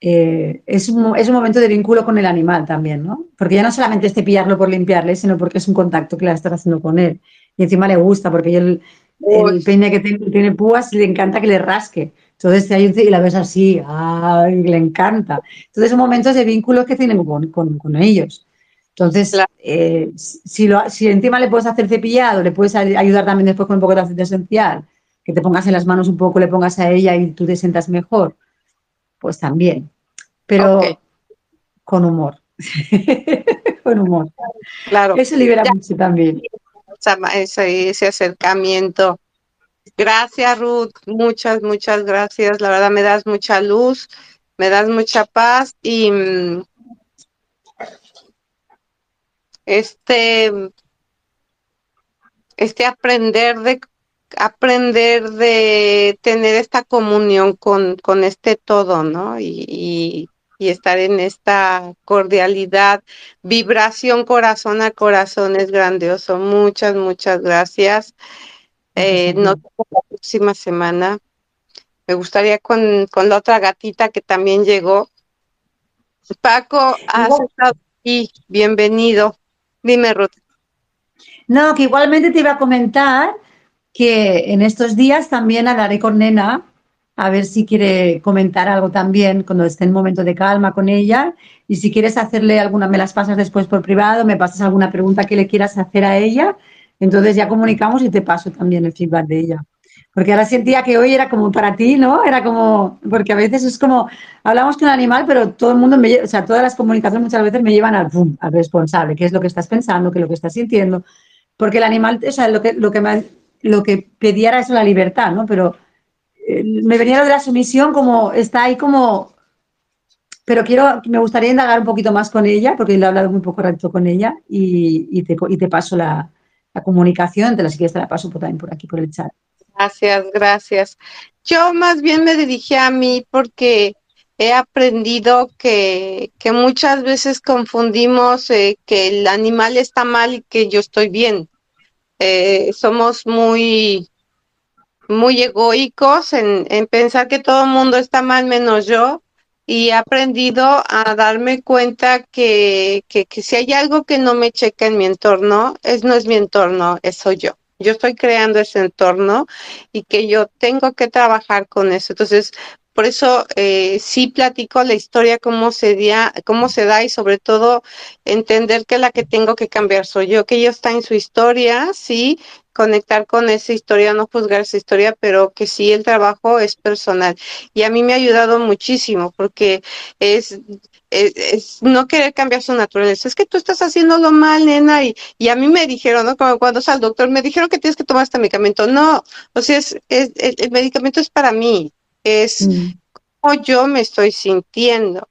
Eh, es, un, es, un, momento de vínculo con el animal también, ¿no? Porque ya no solamente es cepillarlo por limpiarle, sino porque es un contacto que la estás haciendo con él. Y encima le gusta, porque el, el peine que tiene, tiene, púas le encanta que le rasque. Entonces te y la ves así, ¡ay! Le encanta. Entonces son momentos de vínculo que tienen con, con, con ellos. Entonces, eh, si, lo, si encima le puedes hacer cepillado, le puedes ayudar también después con un poco de aceite esencial, que te pongas en las manos un poco, le pongas a ella y tú te sientas mejor, pues también. Pero con humor. (laughs) con humor. Claro. Eso libera mucho también. Ese, ese acercamiento. Gracias, Ruth. Muchas, muchas gracias. La verdad me das mucha luz, me das mucha paz y mm, este, este aprender de aprender de tener esta comunión con, con este todo, ¿no? Y, y, estar en esta cordialidad, vibración corazón a corazón es grandioso. Muchas, muchas gracias. Eh, nos vemos la próxima semana. Me gustaría con, con, la otra gatita que también llegó. Paco, has estado aquí. Bienvenido. Dime, Ruth. No, que igualmente te iba a comentar que en estos días también hablaré con Nena a ver si quiere comentar algo también cuando esté en momento de calma con ella y si quieres hacerle alguna, me las pasas después por privado, me pasas alguna pregunta que le quieras hacer a ella, entonces ya comunicamos y te paso también el feedback de ella. Porque ahora sentía que hoy era como para ti, ¿no? Era como, porque a veces es como, hablamos con un animal, pero todo el mundo, me, o sea, todas las comunicaciones muchas veces me llevan al, al responsable, qué es lo que estás pensando, qué es lo que estás sintiendo. Porque el animal, o sea, lo que, lo que lo que pedía era eso, la libertad, ¿no? Pero eh, me venía lo de la sumisión como, está ahí como, pero quiero, me gustaría indagar un poquito más con ella, porque le he hablado muy poco rato con ella y, te, paso la, comunicación, te la si la paso por, también por aquí, por el chat. Gracias, gracias. Yo más bien me dirigí a mí porque he aprendido que, que muchas veces confundimos eh, que el animal está mal y que yo estoy bien. Eh, somos muy, muy egoicos en, en pensar que todo el mundo está mal menos yo y he aprendido a darme cuenta que, que, que, si hay algo que no me checa en mi entorno, es no es mi entorno, es soy yo. Yo estoy creando ese entorno y que yo tengo que trabajar con eso. Entonces, por eso eh, sí platico la historia, cómo se, dia, cómo se da y sobre todo entender que la que tengo que cambiar soy yo, que ella está en su historia, sí, conectar con esa historia, no juzgar esa historia, pero que sí el trabajo es personal. Y a mí me ha ayudado muchísimo porque es, es, es no querer cambiar su naturaleza. Es que tú estás haciéndolo mal, nena, y, y a mí me dijeron, ¿no? Como cuando sal al doctor, me dijeron que tienes que tomar este medicamento. No, o sea, es, es el, el medicamento es para mí, es mm. cómo yo me estoy sintiendo,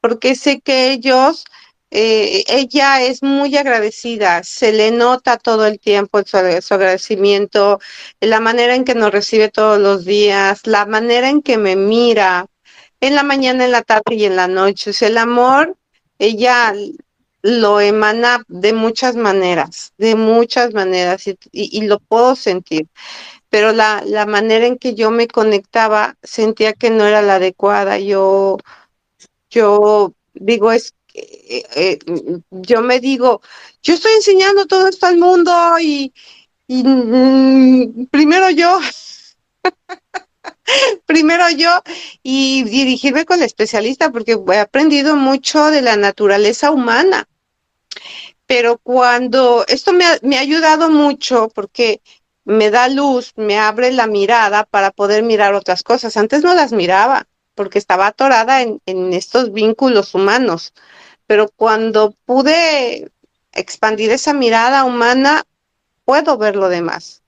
porque sé que ellos eh, ella es muy agradecida, se le nota todo el tiempo su, su, agradecimiento, la manera en que nos recibe todos los días, la manera en que me mira, en la mañana, en la tarde y en la noche. O sea, el amor, ella lo emana de muchas maneras, de muchas maneras, y, y, y lo puedo sentir. Pero la, la manera en que yo me conectaba sentía que no era la adecuada. Yo, yo digo, es eh, eh, yo me digo, yo estoy enseñando todo esto al mundo y, y mm, primero yo, (laughs) primero yo y dirigirme con el especialista porque he aprendido mucho de la naturaleza humana. Pero cuando esto me ha, me ha ayudado mucho porque me da luz, me abre la mirada para poder mirar otras cosas. Antes no las miraba porque estaba atorada en, en estos vínculos humanos pero cuando pude expandir esa mirada humana, puedo ver lo demás.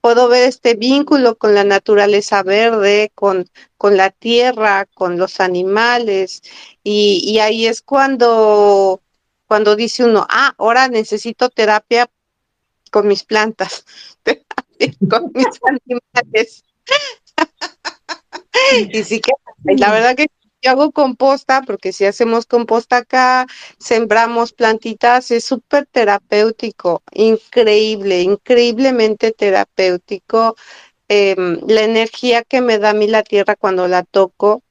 Puedo ver este vínculo con la naturaleza verde, con, con la tierra, con los animales. Y, y ahí es cuando, cuando dice uno, ah, ahora necesito terapia con mis plantas, (laughs) (laughs) con mis animales. (laughs) y sí que la verdad que yo hago composta porque si hacemos composta acá, sembramos plantitas, es súper terapéutico, increíble, increíblemente terapéutico. Eh, la energía que me da a mí la tierra cuando la toco,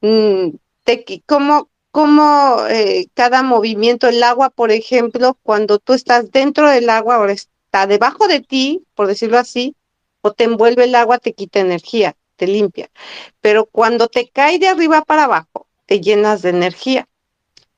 mmm, te, como, como eh, cada movimiento, el agua, por ejemplo, cuando tú estás dentro del agua, ahora está debajo de ti, por decirlo así, o te envuelve el agua, te quita energía te limpia. Pero cuando te cae de arriba para abajo, te llenas de energía.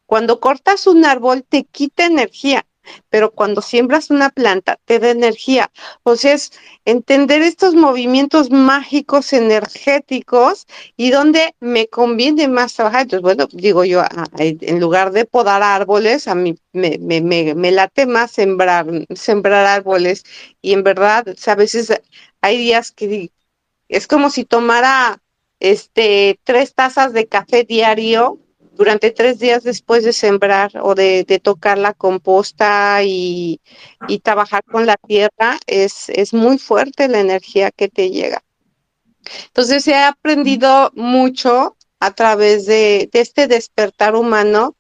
Cuando cortas un árbol, te quita energía, pero cuando siembras una planta, te da energía. O sea, es entender estos movimientos mágicos energéticos y donde me conviene más trabajar. Entonces, bueno, digo yo, en lugar de podar árboles, a mí me, me late más sembrar, sembrar árboles. Y en verdad, a veces hay días que es como si tomara este tres tazas de café diario durante tres días después de sembrar o de, de tocar la composta y, y, trabajar con la tierra, es, es muy fuerte la energía que te llega. Entonces he aprendido mucho a través de, de este despertar humano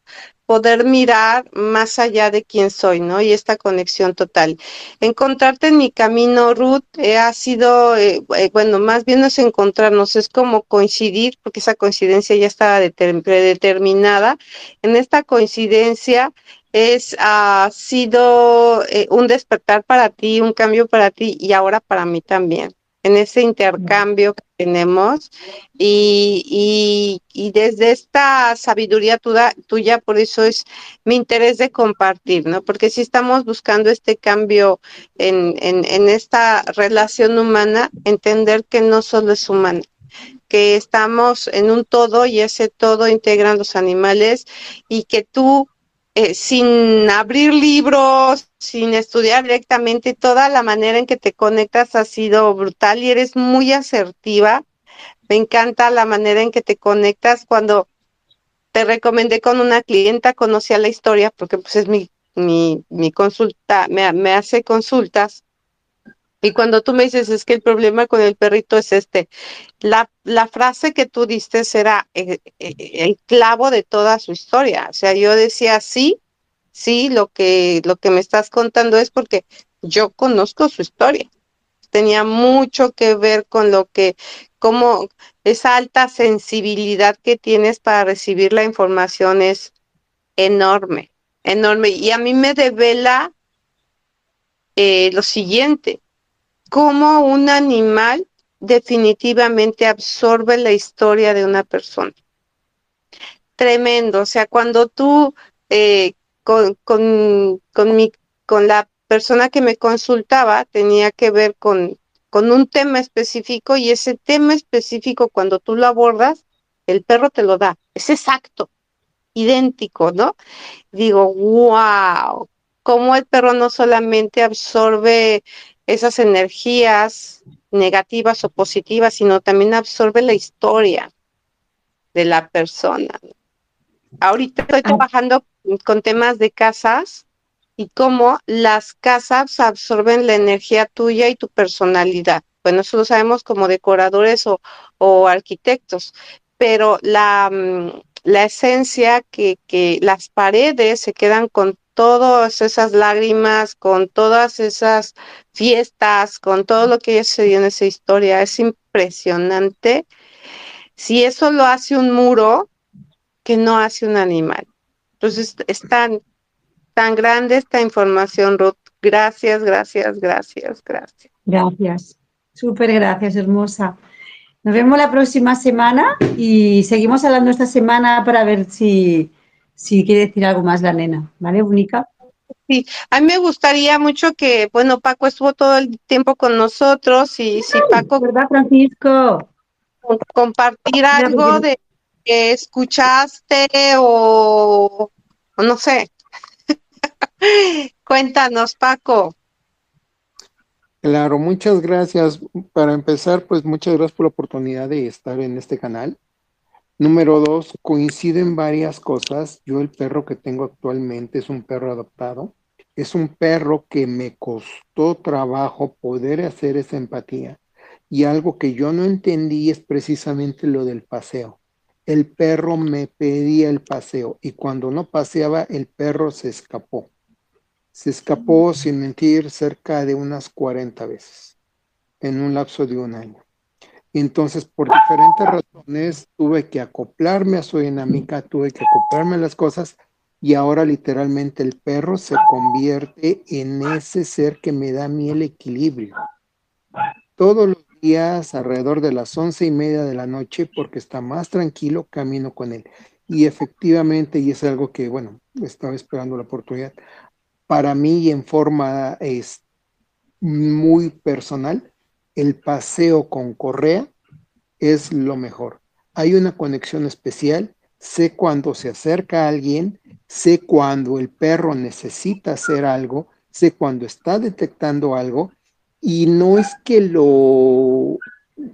poder mirar más allá de quién soy, ¿no? Y esta conexión total. Encontrarte en mi camino, Ruth, eh, ha sido, eh, eh, bueno, más bien es encontrarnos, es como coincidir, porque esa coincidencia ya estaba predeterminada. En esta coincidencia es, ha sido eh, un despertar para ti, un cambio para ti y ahora para mí también en ese intercambio que tenemos y, y, y desde esta sabiduría tuya, por eso es mi interés de compartir, ¿no? Porque si estamos buscando este cambio en, en, en esta relación humana, entender que no solo es humana, que estamos en un todo y ese todo integran los animales y que tú eh, sin abrir libros, sin estudiar directamente, toda la manera en que te conectas ha sido brutal y eres muy asertiva. Me encanta la manera en que te conectas. Cuando te recomendé con una clienta, conocía la historia porque pues es mi, mi, mi consulta, me, me hace consultas Y cuando tú me dices, es que el problema con el perrito es este, la, frase que tú diste era eh, eh, el clavo de toda su historia. O sea, yo decía, sí, sí, lo que, lo que me estás contando es porque yo conozco su historia. Tenía mucho que ver con lo que, como esa alta sensibilidad que tienes para recibir la información es enorme, enorme. Y a mí me devela eh, lo siguiente, cómo un animal definitivamente absorbe la historia de una persona. Tremendo, o sea, cuando tú eh, con, con, con, mi, con la persona que me consultaba tenía que ver con, con un tema específico y ese tema específico cuando tú lo abordas, el perro te lo da, es exacto, idéntico, ¿no? Digo, wow, cómo el perro no solamente absorbe esas energías negativas o positivas, sino también absorbe la historia de la persona. Ahorita estoy trabajando con temas de casas y cómo las casas absorben la energía tuya y tu personalidad. Bueno, eso lo sabemos como decoradores o, o arquitectos, pero la, mm, la esencia que, que las paredes se quedan con todas esas lágrimas, con todas esas fiestas, con todo lo que sucedió en esa historia. Es impresionante. Si eso lo hace un muro, que no hace un animal. Entonces, es tan, tan grande esta información, Ruth. Gracias, gracias, gracias, gracias. Gracias. Súper gracias, hermosa. Nos vemos la próxima semana y seguimos hablando esta semana para ver si, si quiere decir algo más la nena, ¿vale, Única? Sí, a mí me gustaría mucho que, bueno, Paco estuvo todo el tiempo con nosotros y si Paco... ¿Verdad, Francisco? Compartir algo de que escuchaste o, o no sé. (laughs) Cuéntanos, Paco. Claro, muchas gracias. Para empezar, pues muchas gracias por la oportunidad de estar en este canal. Número dos, coinciden varias cosas. Yo el perro que tengo actualmente es un perro adoptado. Es un perro que me costó trabajo poder hacer esa empatía. Y algo que yo no entendí es precisamente lo del paseo. El perro me pedía el paseo y cuando no paseaba, el perro se escapó. Se escapó, sin mentir, cerca de unas 40 veces en un lapso de un año. Entonces, por diferentes razones, tuve que acoplarme a su dinámica, tuve que acoplarme a las cosas y ahora literalmente el perro se convierte en ese ser que me da a mí el equilibrio. Todos los días, alrededor de las once y media de la noche, porque está más tranquilo, camino con él. Y efectivamente, y es algo que, bueno, estaba esperando la oportunidad, para mí en forma es muy personal, el paseo con correa es lo mejor. Hay una conexión especial, sé cuando se acerca a alguien, sé cuando el perro necesita hacer algo, sé cuando está detectando algo y no es que lo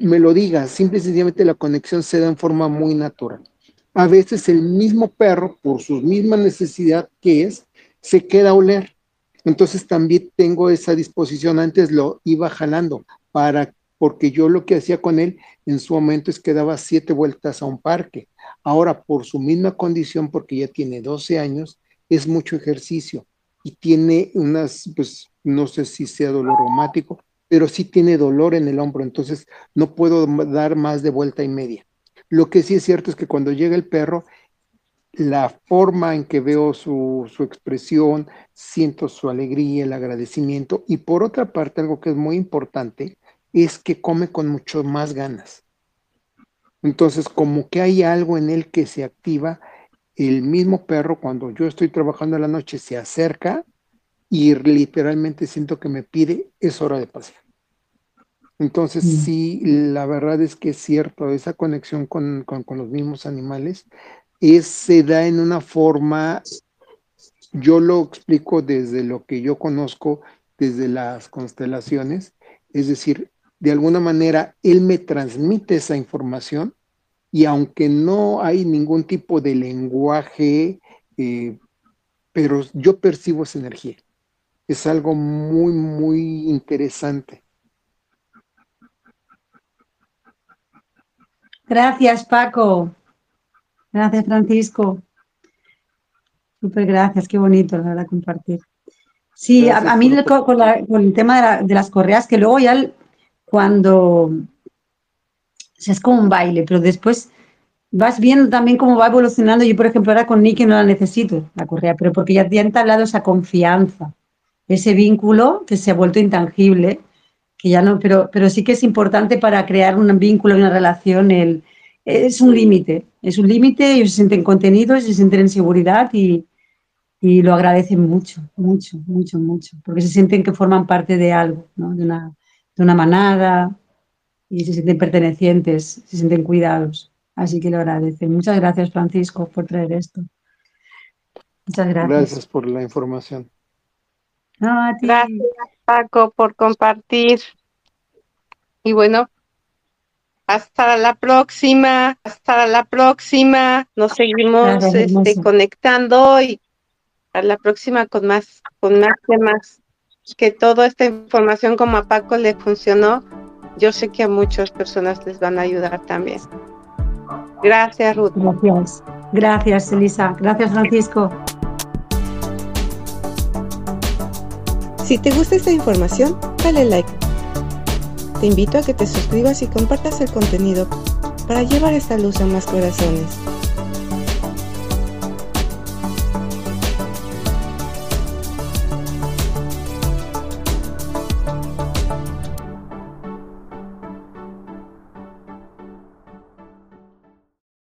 me lo diga, simple y sencillamente la conexión se da en forma muy natural. A veces el mismo perro, por su misma necesidad que es, se queda a oler. Entonces también tengo esa disposición, antes lo iba jalando, para, porque yo lo que hacía con él en su momento es que daba siete vueltas a un parque. Ahora, por su misma condición, porque ya tiene 12 años, es mucho ejercicio y tiene unas, pues no sé si sea dolor reumático, pero sí tiene dolor en el hombro, entonces no puedo dar más de vuelta y media. Lo que sí es cierto es que cuando llega el perro, la forma en que veo su, su, expresión, siento su alegría, el agradecimiento. Y por otra parte, algo que es muy importante es que come con mucho más ganas. Entonces, como que hay algo en él que se activa, el mismo perro cuando yo estoy trabajando en la noche se acerca y literalmente siento que me pide, es hora de pasear. Entonces, mm. sí, la verdad es que es cierto, esa conexión con, con, con los mismos animales es, se da en una forma, yo lo explico desde lo que yo conozco, desde las constelaciones, es decir, de alguna manera él me transmite esa información y aunque no hay ningún tipo de lenguaje, eh, pero yo percibo esa energía. Es algo muy, muy interesante. Gracias, Paco. Gracias, Francisco. Súper gracias, qué bonito, la verdad, compartir. Sí, a, mí con, el tema de, las correas, que luego ya cuando es como un baile, pero después vas viendo también cómo va evolucionando. Yo, por ejemplo, ahora con Nicky no la necesito, la correa, pero porque ya, ya he entablado esa confianza, ese vínculo que se ha vuelto intangible, que ya no, pero, pero sí que es importante para crear un vínculo y una relación. El, es un límite, es un límite, ellos se sienten contenidos, se sienten en seguridad y, y lo agradecen mucho, mucho, mucho, mucho, porque se sienten que forman parte de algo, ¿no? de, una, de una manada y se sienten pertenecientes, se sienten cuidados. Así que lo agradecen. Muchas gracias, Francisco, por traer esto. Muchas gracias. Gracias por la información. Gracias, Paco, por compartir. Y bueno, hasta la próxima, hasta la próxima. Nos seguimos este, conectando y a la próxima con más, con más temas. Que toda esta información como a Paco le funcionó, yo sé que a muchas personas les van a ayudar también. Gracias, Ruth. Gracias. Gracias, Elisa. Gracias, Francisco. Si te gusta esta información, dale like. Te invito a que te suscribas y compartas el contenido para llevar esta luz a más corazones.